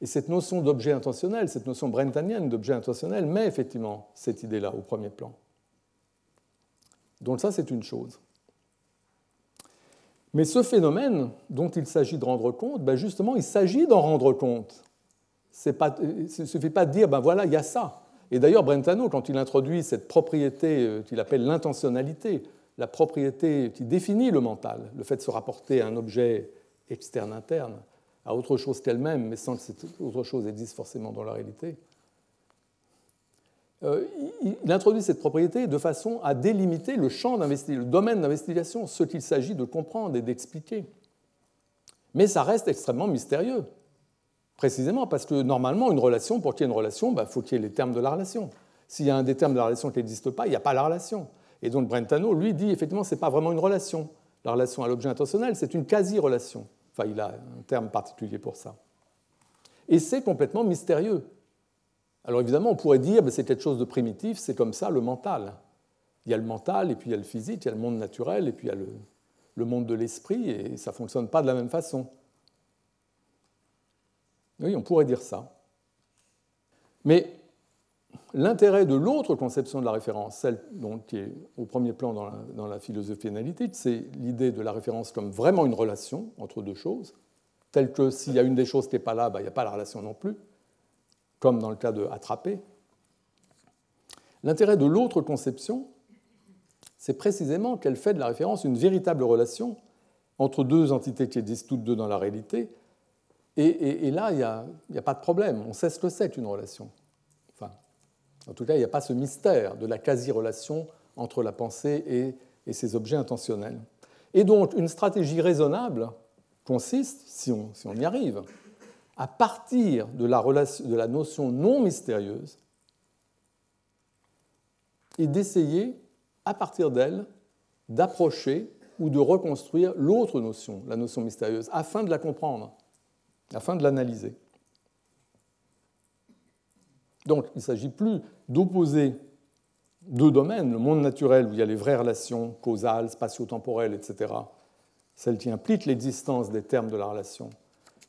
Et cette notion d'objet intentionnel, cette notion brentanienne d'objet intentionnel, met effectivement cette idée-là au premier plan. Donc ça, c'est une chose. Mais ce phénomène dont il s'agit de rendre compte, ben justement, il s'agit d'en rendre compte. il ne suffit pas de dire, ben voilà, il y a ça. Et d'ailleurs, Brentano, quand il introduit cette propriété euh, qu'il appelle l'intentionnalité, la propriété qui définit le mental, le fait de se rapporter à un objet externe-interne, à autre chose qu'elle-même, mais sans que cette autre chose existe forcément dans la réalité, euh, il introduit cette propriété de façon à délimiter le champ d'investigation, le domaine d'investigation, ce qu'il s'agit de comprendre et d'expliquer. Mais ça reste extrêmement mystérieux, précisément parce que normalement, une relation, pour qu'il y ait une relation, il bah, faut qu'il y ait les termes de la relation. S'il y a un des termes de la relation qui n'existe pas, il n'y a pas la relation. Et donc Brentano, lui, dit effectivement, ce n'est pas vraiment une relation. La relation à l'objet intentionnel, c'est une quasi-relation. Enfin, il a un terme particulier pour ça. Et c'est complètement mystérieux. Alors évidemment, on pourrait dire ben, c'est quelque chose de primitif, c'est comme ça le mental. Il y a le mental, et puis il y a le physique, il y a le monde naturel, et puis il y a le, monde de l'esprit, et ça ne fonctionne pas de la même façon. Oui, on pourrait dire ça. Mais l'intérêt de l'autre conception de la référence, celle qui est au premier plan dans la, philosophie analytique, c'est l'idée de la référence comme vraiment une relation entre deux choses, telle que s'il y a une des choses qui n'est pas là, ben, il n'y a pas la relation non plus comme dans le cas de attraper. L'intérêt de l'autre conception, c'est précisément qu'elle fait de la référence une véritable relation entre deux entités qui existent toutes deux dans la réalité. Et, là, il n'y a, pas de problème. On sait ce que c'est qu'une relation. En tout cas, il n'y a pas ce mystère de la quasi-relation entre la pensée et, ses objets intentionnels. Et donc, une stratégie raisonnable consiste, si on, si on y arrive, à partir de la, de la notion non mystérieuse et d'essayer, à partir d'elle, d'approcher ou de reconstruire l'autre notion, la notion mystérieuse, afin de la comprendre, afin de l'analyser. Donc il ne s'agit plus d'opposer deux domaines, le monde naturel où il y a les vraies relations causales, spatio-temporelles, etc., celles qui impliquent l'existence des termes de la relation,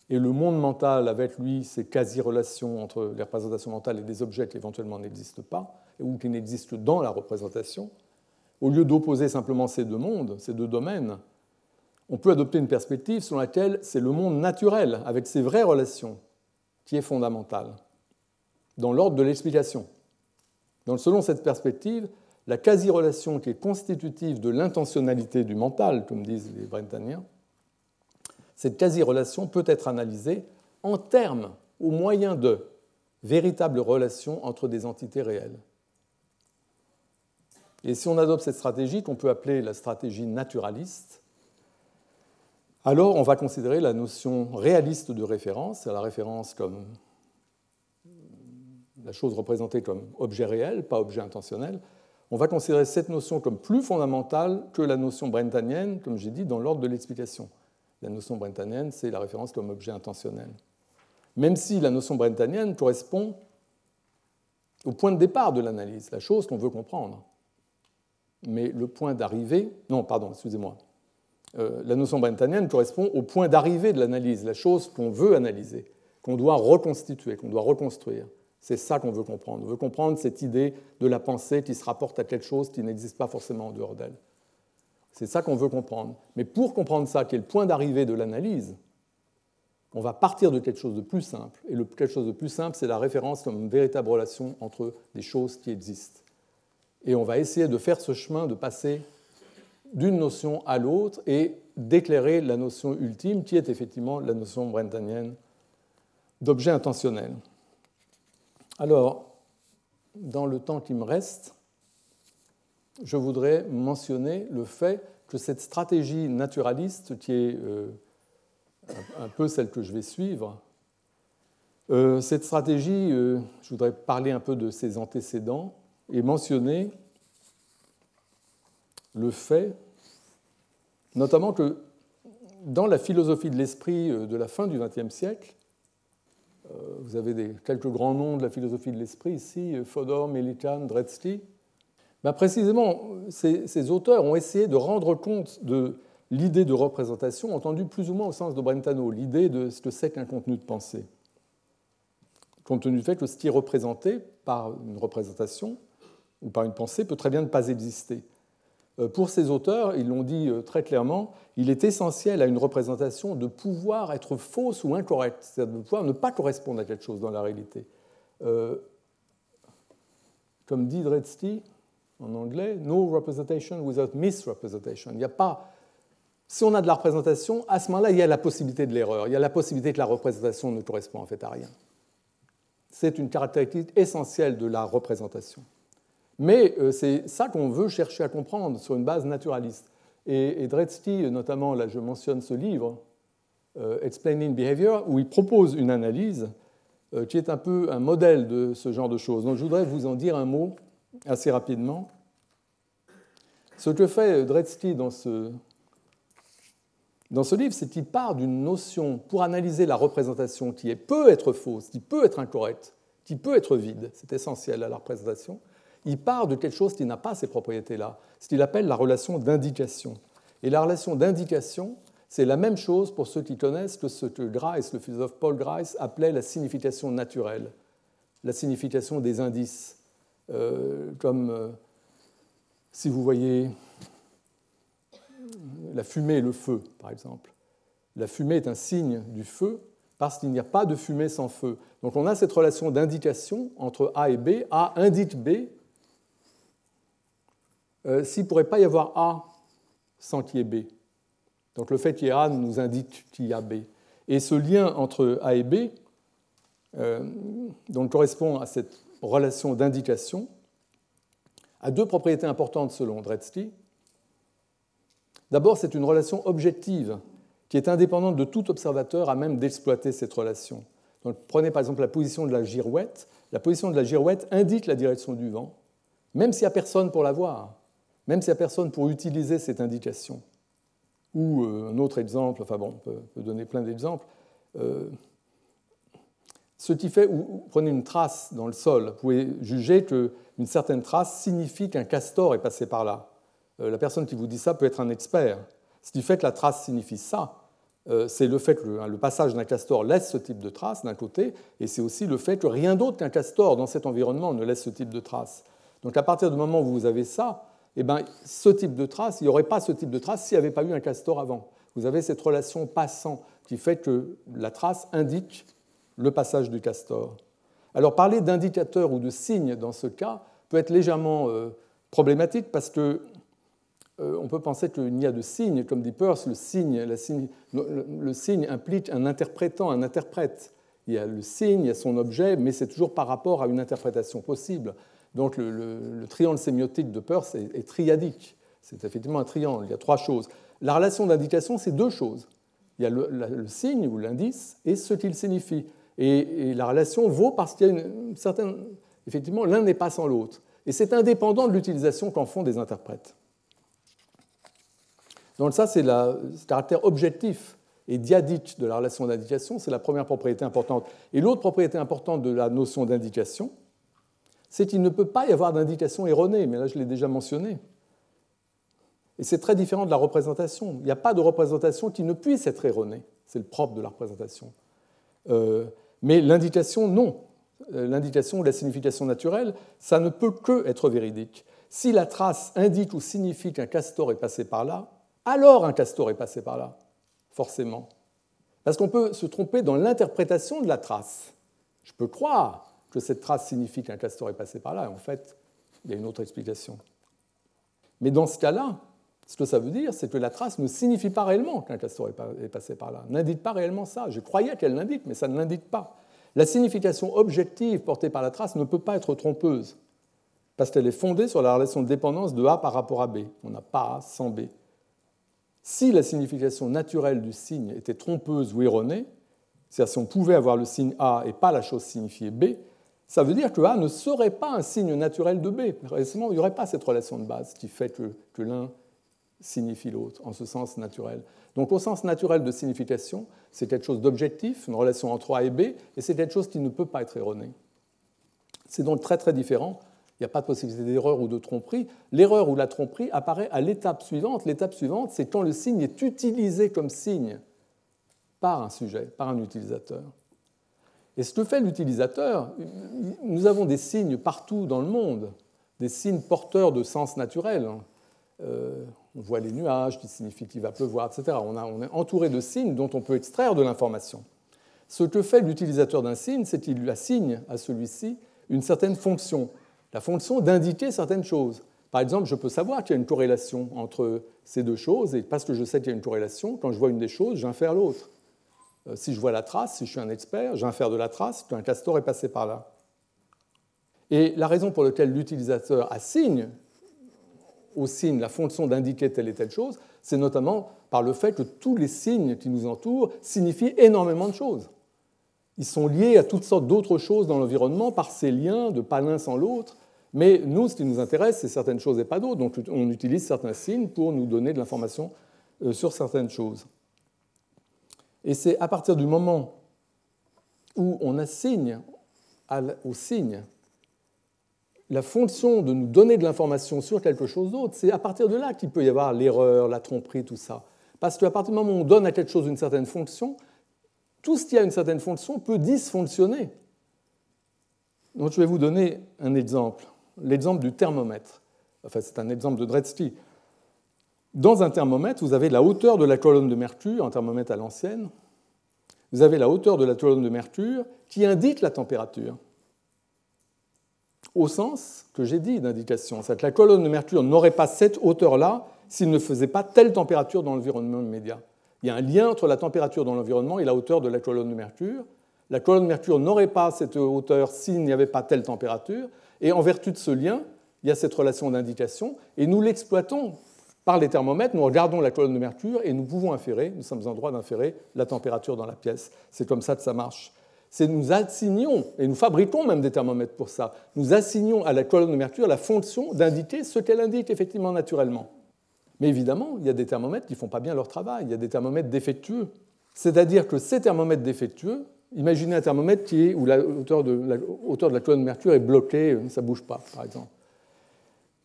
et le monde mental, avec lui, ses quasi-relations entre les représentations mentales et des objets qui éventuellement n'existent pas, ou qui n'existent dans la représentation, au lieu d'opposer simplement ces deux mondes, ces deux domaines, on peut adopter une perspective selon laquelle c'est le monde naturel, avec ses vraies relations, qui est fondamental, dans l'ordre de l'explication. Donc, selon cette perspective, la quasi-relation qui est constitutive de l'intentionnalité du mental, comme disent les Brentaniens, cette quasi-relation peut être analysée en termes, au moyen de véritables relations entre des entités réelles. Et si on adopte cette stratégie, qu'on peut appeler la stratégie naturaliste, alors on va considérer la notion réaliste de référence, la référence comme la chose représentée comme objet réel, pas objet intentionnel. On va considérer cette notion comme plus fondamentale que la notion brentanienne, comme j'ai dit, dans l'ordre de l'explication. La notion brentanienne, c'est la référence comme objet intentionnel. Même si la notion brentanienne correspond au point de départ de l'analyse, la chose qu'on veut comprendre. Mais le point d'arrivée, non, pardon, excusez-moi, euh, la notion brentanienne correspond au point d'arrivée de l'analyse, la chose qu'on veut analyser, qu'on doit reconstituer, qu'on doit reconstruire. C'est ça qu'on veut comprendre. On veut comprendre cette idée de la pensée qui se rapporte à quelque chose qui n'existe pas forcément en dehors d'elle. C'est ça qu'on veut comprendre. Mais pour comprendre ça, qui est le point d'arrivée de l'analyse, on va partir de quelque chose de plus simple. Et le quelque chose de plus simple, c'est la référence comme une véritable relation entre des choses qui existent. Et on va essayer de faire ce chemin, de passer d'une notion à l'autre et d'éclairer la notion ultime qui est effectivement la notion brentanienne d'objet intentionnel. Alors, dans le temps qui me reste, je voudrais mentionner le fait que cette stratégie naturaliste, qui est euh, un peu celle que je vais suivre, euh, cette stratégie, euh, je voudrais parler un peu de ses antécédents et mentionner le fait, notamment que dans la philosophie de l'esprit de la fin du XXe siècle, vous avez quelques grands noms de la philosophie de l'esprit ici, euh, Fodor, Melikan, Dretsky. Ben précisément, ces, auteurs ont essayé de rendre compte de l'idée de représentation, entendue plus ou moins au sens de Brentano, l'idée de ce que c'est qu'un contenu de pensée. Compte tenu du fait que ce qui est représenté par une représentation ou par une pensée peut très bien ne pas exister. Euh, pour ces auteurs, ils l'ont dit euh, très clairement, il est essentiel à une représentation de pouvoir être fausse ou incorrecte, c'est-à-dire de pouvoir ne pas correspondre à quelque chose dans la réalité. Euh, comme dit Dretsky en anglais, no representation without misrepresentation. Il n'y a pas. Si on a de la représentation, à ce moment-là, il y a la possibilité de l'erreur. Il y a la possibilité que la représentation ne correspond en fait à rien. C'est une caractéristique essentielle de la représentation. Mais euh, c'est ça qu'on veut chercher à comprendre sur une base naturaliste. Et, Dretsky, notamment, là je mentionne ce livre, euh, Explaining Behavior, où il propose une analyse euh, qui est un peu un modèle de ce genre de choses. Donc je voudrais vous en dire un mot assez rapidement. Ce que fait Dretsky dans ce, dans ce livre, c'est qu'il part d'une notion pour analyser la représentation qui peut être fausse, qui peut être incorrecte, qui peut être vide, c'est essentiel à la représentation, il part de quelque chose qui n'a pas ces propriétés-là, ce qu'il appelle la relation d'indication. Et la relation d'indication, c'est la même chose pour ceux qui connaissent que ce que Grice, le philosophe Paul Grice, appelait la signification naturelle, la signification des indices. Euh, comme euh, si vous voyez la fumée et le feu, par exemple. La fumée est un signe du feu parce qu'il n'y a pas de fumée sans feu. Donc on a cette relation d'indication entre A et B. A indique B, euh, s'il ne pourrait pas y avoir A sans qu'il y ait B. Donc le fait qu'il y ait A nous indique qu'il y a B. Et ce lien entre A et B euh, donc, correspond à cette relation d'indication, a deux propriétés importantes selon Dretsky. D'abord, c'est une relation objective qui est indépendante de tout observateur à même d'exploiter cette relation. Prenez par exemple la position de la girouette. La position de la girouette indique la direction du vent, même s'il n'y a personne pour la voir même s'il n'y a personne pour utiliser cette indication. Ou euh, un autre exemple, enfin bon, on peut, donner plein d'exemples. Euh, ce qui fait, ou, prenez une trace dans le sol, vous pouvez juger qu'une certaine trace signifie qu'un castor est passé par là. Euh, la personne qui vous dit ça peut être un expert. Ce qui fait que la trace signifie ça, c'est le fait que le passage d'un castor laisse ce type de trace d'un côté, et c'est aussi le fait que rien d'autre qu'un castor dans cet environnement ne laisse ce type de trace. Donc à partir du moment où vous avez ça, eh ben, ce type de trace, il n'y aurait pas ce type de trace s'il n'y avait pas eu un castor avant. Vous avez cette relation passant qui fait que la trace indique le passage du castor. Alors parler d'indicateur ou de signe dans ce cas peut être légèrement euh, problématique parce que euh, on peut penser qu'il n'y a de signe, comme dit Peirce, le signe, le signe implique un interprétant, un interprète. Il y a le signe, il y a son objet, mais c'est toujours par rapport à une interprétation possible. Donc le, triangle sémiotique de Peirce est, triadique. C'est effectivement un triangle. Il y a trois choses. La relation d'indication, c'est deux choses. Il y a le, signe ou l'indice et ce qu'il signifie. Et, la relation vaut parce qu'il y a une, certaine... Effectivement, l'un n'est pas sans l'autre. Et c'est indépendant de l'utilisation qu'en font des interprètes. Donc ça, c'est le caractère objectif et diadique de la relation d'indication, c'est la première propriété importante. Et l'autre propriété importante de la notion d'indication, c'est qu'il ne peut pas y avoir d'indication erronée, mais là je l'ai déjà mentionné. Et c'est très différent de la représentation. Il n'y a pas de représentation qui ne puisse être erronée. C'est le propre de la représentation. Euh, mais l'indication, non. Euh, l'indication ou la signification naturelle, ça ne peut que être véridique. Si la trace indique ou signifie qu'un castor est passé par là, alors un castor est passé par là, forcément. Parce qu'on peut se tromper dans l'interprétation de la trace. Je peux croire que cette trace signifie qu'un castor est passé par là, et en fait, il y a une autre explication. Mais dans ce cas-là, ce que ça veut dire, c'est que la trace ne signifie pas réellement qu'un castor est passé par là, n'indique pas réellement ça. Je croyais qu'elle l'indique, mais ça ne l'indique pas. La signification objective portée par la trace ne peut pas être trompeuse, parce qu'elle est fondée sur la relation de dépendance de A par rapport à B. On n'a pas A sans B. Si la signification naturelle du signe était trompeuse ou erronée, c'est-à-dire si on pouvait avoir le signe A et pas la chose signifiée B, ça veut dire que A ne serait pas un signe naturel de B. Récemment, il n'y aurait pas cette relation de base qui fait que, que l'un signifie l'autre, en ce sens naturel. Donc au sens naturel de signification, c'est quelque chose d'objectif, une relation entre A et B, et c'est quelque chose qui ne peut pas être erroné. C'est donc très très différent. Il n'y a pas de possibilité d'erreur ou de tromperie. L'erreur ou la tromperie apparaît à l'étape suivante. L'étape suivante, c'est quand le signe est utilisé comme signe par un sujet, par un utilisateur. Et ce que fait l'utilisateur, nous avons des signes partout dans le monde, des signes porteurs de sens naturel. Euh, on voit les nuages qui signifient qu'il va pleuvoir, etc. On, on, est entouré de signes dont on peut extraire de l'information. Ce que fait l'utilisateur d'un signe, c'est qu'il lui assigne à celui-ci une certaine fonction, la fonction d'indiquer certaines choses. Par exemple, je peux savoir qu'il y a une corrélation entre ces deux choses, et parce que je sais qu'il y a une corrélation, quand je vois une des choses, j'infère l'autre. Euh, si je vois la trace, si je suis un expert, j'infère de la trace qu'un castor est passé par là. Et la raison pour laquelle l'utilisateur assigne au signe la fonction d'indiquer telle et telle chose, c'est notamment par le fait que tous les signes qui nous entourent signifient énormément de choses. Ils sont liés à toutes sortes d'autres choses dans l'environnement par ces liens de pas l'un sans l'autre. Mais nous, ce qui nous intéresse, c'est certaines choses et pas d'autres. Donc on utilise certains signes pour nous donner de l'information euh, sur certaines choses. Et c'est à partir du moment où on assigne au signe la fonction de nous donner de l'information sur quelque chose d'autre, c'est à partir de là qu'il peut y avoir l'erreur, la tromperie, tout ça. Parce qu'à partir du moment où on donne à quelque chose une certaine fonction, tout ce qui a une certaine fonction peut dysfonctionner. Donc je vais vous donner un exemple, l'exemple du thermomètre. Enfin, c'est un exemple de Dretzky. Dans un thermomètre, vous avez la hauteur de la colonne de mercure, un thermomètre à l'ancienne. Vous avez la hauteur de la colonne de mercure qui indique la température au sens que j'ai dit d'indication. C'est que la colonne de mercure n'aurait pas cette hauteur-là s'il ne faisait pas telle température dans l'environnement immédiat. Il y a un lien entre la température dans l'environnement et la hauteur de la colonne de mercure. La colonne de mercure n'aurait pas cette hauteur s'il n'y avait pas telle température. Et en vertu de ce lien, il y a cette relation d'indication. Et nous l'exploitons par les thermomètres. Nous regardons la colonne de mercure et nous pouvons inférer, nous sommes en droit d'inférer la température dans la pièce. C'est comme ça que ça marche c'est nous assignons, et nous fabriquons même des thermomètres pour ça, nous assignons à la colonne de mercure la fonction d'indiquer ce qu'elle indique effectivement naturellement. Mais évidemment, il y a des thermomètres qui ne font pas bien leur travail, il y a des thermomètres défectueux. C'est-à-dire que ces thermomètres défectueux, imaginez un thermomètre qui où la hauteur, de la, hauteur de la colonne de mercure est bloquée, ça ne bouge pas, par exemple.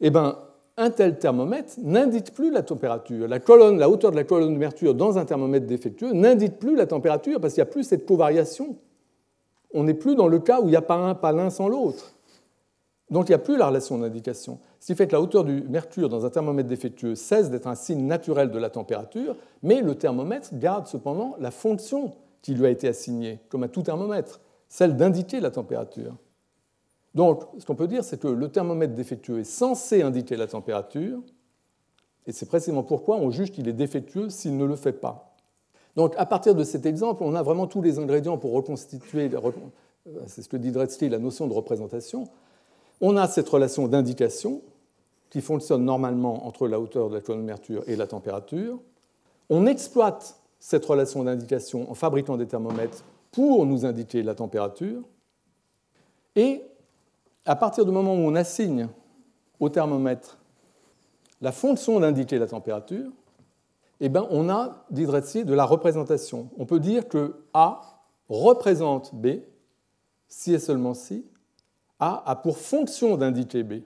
Eh bien, un tel thermomètre n'indique plus la température. La, hauteur de la colonne de mercure dans un thermomètre défectueux n'indique plus la température parce qu'il n'y a plus cette covariation on n'est plus dans le cas où il n'y a pas un, pas l'un sans l'autre. Donc il n'y a plus la relation d'indication. Ce qui fait que la hauteur du mercure dans un thermomètre défectueux cesse d'être un signe naturel de la température, mais le thermomètre garde cependant la fonction qui lui a été assignée, comme à tout thermomètre, celle d'indiquer la température. Donc ce qu'on peut dire, c'est que le thermomètre défectueux est censé indiquer la température, et c'est précisément pourquoi on juge qu'il est défectueux s'il ne le fait pas. Donc à partir de cet exemple, on a vraiment tous les ingrédients pour reconstituer, c'est ce que dit Dretzky, la notion de représentation. On a cette relation d'indication qui fonctionne normalement entre la hauteur de la colonne de mercure et la température. On exploite cette relation d'indication en fabriquant des thermomètres pour nous indiquer la température. Et à partir du moment où on assigne au thermomètre la fonction d'indiquer la température, eh ben, on a, dit Dretzi, de la représentation. On peut dire que A représente B, si et seulement si, A a pour fonction d'indiquer B.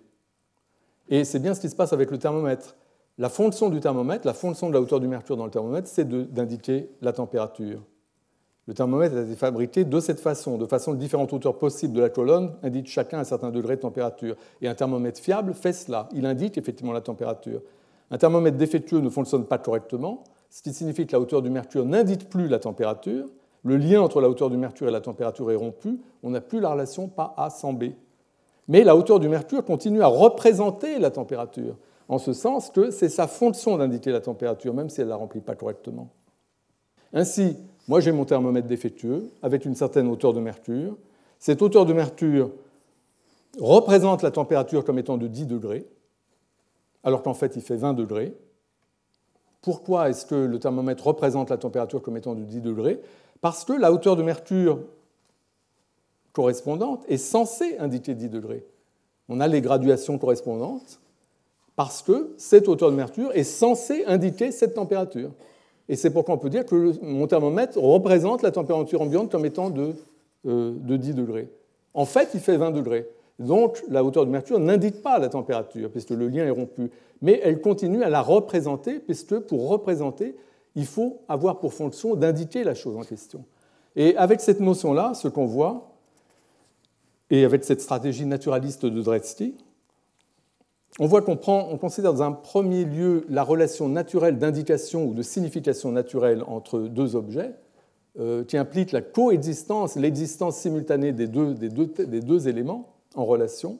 Et c'est bien ce qui se passe avec le thermomètre. La fonction du thermomètre, la fonction de la hauteur du mercure dans le thermomètre, c'est d'indiquer la température. Le thermomètre a été fabriqué de cette façon, de façon que différentes hauteurs possibles de la colonne indiquent chacun un certain degré de température. Et un thermomètre fiable fait cela. Il indique effectivement la température. Un thermomètre défectueux ne fonctionne pas correctement, ce qui signifie que la hauteur du mercure n'indique plus la température. Le lien entre la hauteur du mercure et la température est rompu. On n'a plus la relation pas A sans B. Mais la hauteur du mercure continue à représenter la température, en ce sens que c'est sa fonction d'indiquer la température, même si elle ne la remplit pas correctement. Ainsi, moi j'ai mon thermomètre défectueux avec une certaine hauteur de mercure. Cette hauteur de mercure représente la température comme étant de 10 degrés, alors qu'en fait il fait 20 degrés. Pourquoi est-ce que le thermomètre représente la température comme étant de 10 degrés? Parce que la hauteur de mercure correspondante est censée indiquer 10 degrés. On a les graduations correspondantes parce que cette hauteur de mercure est censée indiquer cette température. Et c'est pourquoi on peut dire que mon thermomètre représente la température ambiante comme étant de, 10 euh, degrés. En fait, il fait 20 degrés. Donc la hauteur de mercure n'indique pas la température, puisque le lien est rompu. Mais elle continue à la représenter, puisque pour représenter, il faut avoir pour fonction d'indiquer la chose en question. Et avec cette notion-là, ce qu'on voit, et avec cette stratégie naturaliste de Dretsti, on voit qu'on on considère dans un premier lieu la relation naturelle d'indication ou de signification naturelle entre deux objets, euh, qui implique la coexistence, l'existence simultanée des deux, des, deux, des deux, éléments en relation,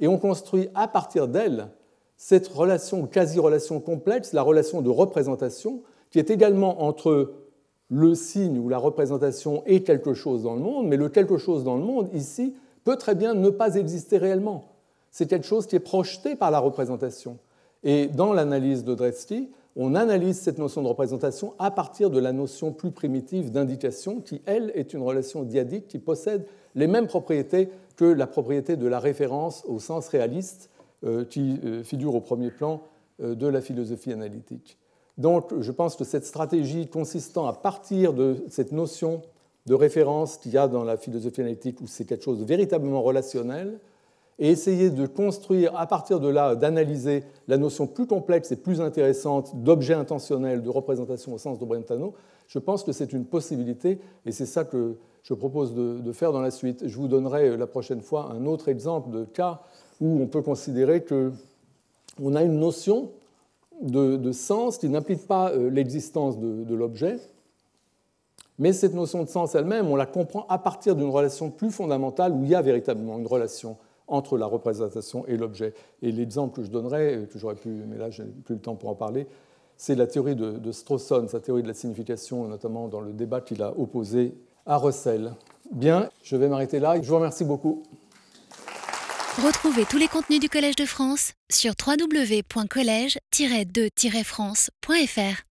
et on construit à partir d'elle cette relation, quasi-relation complexe, la relation de représentation, qui est également entre le signe ou la représentation et quelque chose dans le monde, mais le quelque chose dans le monde, ici, peut très bien ne pas exister réellement. C'est quelque chose qui est projeté par la représentation. Et dans l'analyse de Dresty, on analyse cette notion de représentation à partir de la notion plus primitive d'indication, qui, elle, est une relation diadique qui possède les mêmes propriétés que la propriété de la référence au sens réaliste, euh, qui euh, figure au premier plan euh, de la philosophie analytique. Donc, je pense que cette stratégie consistant à partir de cette notion de référence qu'il y a dans la philosophie analytique où c'est quelque chose de véritablement relationnel, et essayer de construire à partir de là, d'analyser la notion plus complexe et plus intéressante d'objet intentionnel, de représentation au sens de Brentano, je pense que c'est une possibilité et c'est ça que je propose de, faire dans la suite. Je vous donnerai euh, la prochaine fois un autre exemple de cas où on peut considérer qu'on a une notion de, sens qui n'implique pas euh, l'existence de l'objet, mais cette notion de sens elle-même, on la comprend à partir d'une relation plus fondamentale où il y a véritablement une relation entre la représentation et l'objet. Et l'exemple que je donnerai, que j'aurais pu, mais là je n'ai plus le temps pour en parler, c'est la théorie de, de Strawson, sa théorie de la signification, notamment dans le débat qu'il a opposé à Russell. Bien, je vais m'arrêter là. Je vous remercie beaucoup. Retrouvez tous les contenus du Collège de France sur www.colège-2-france.fr.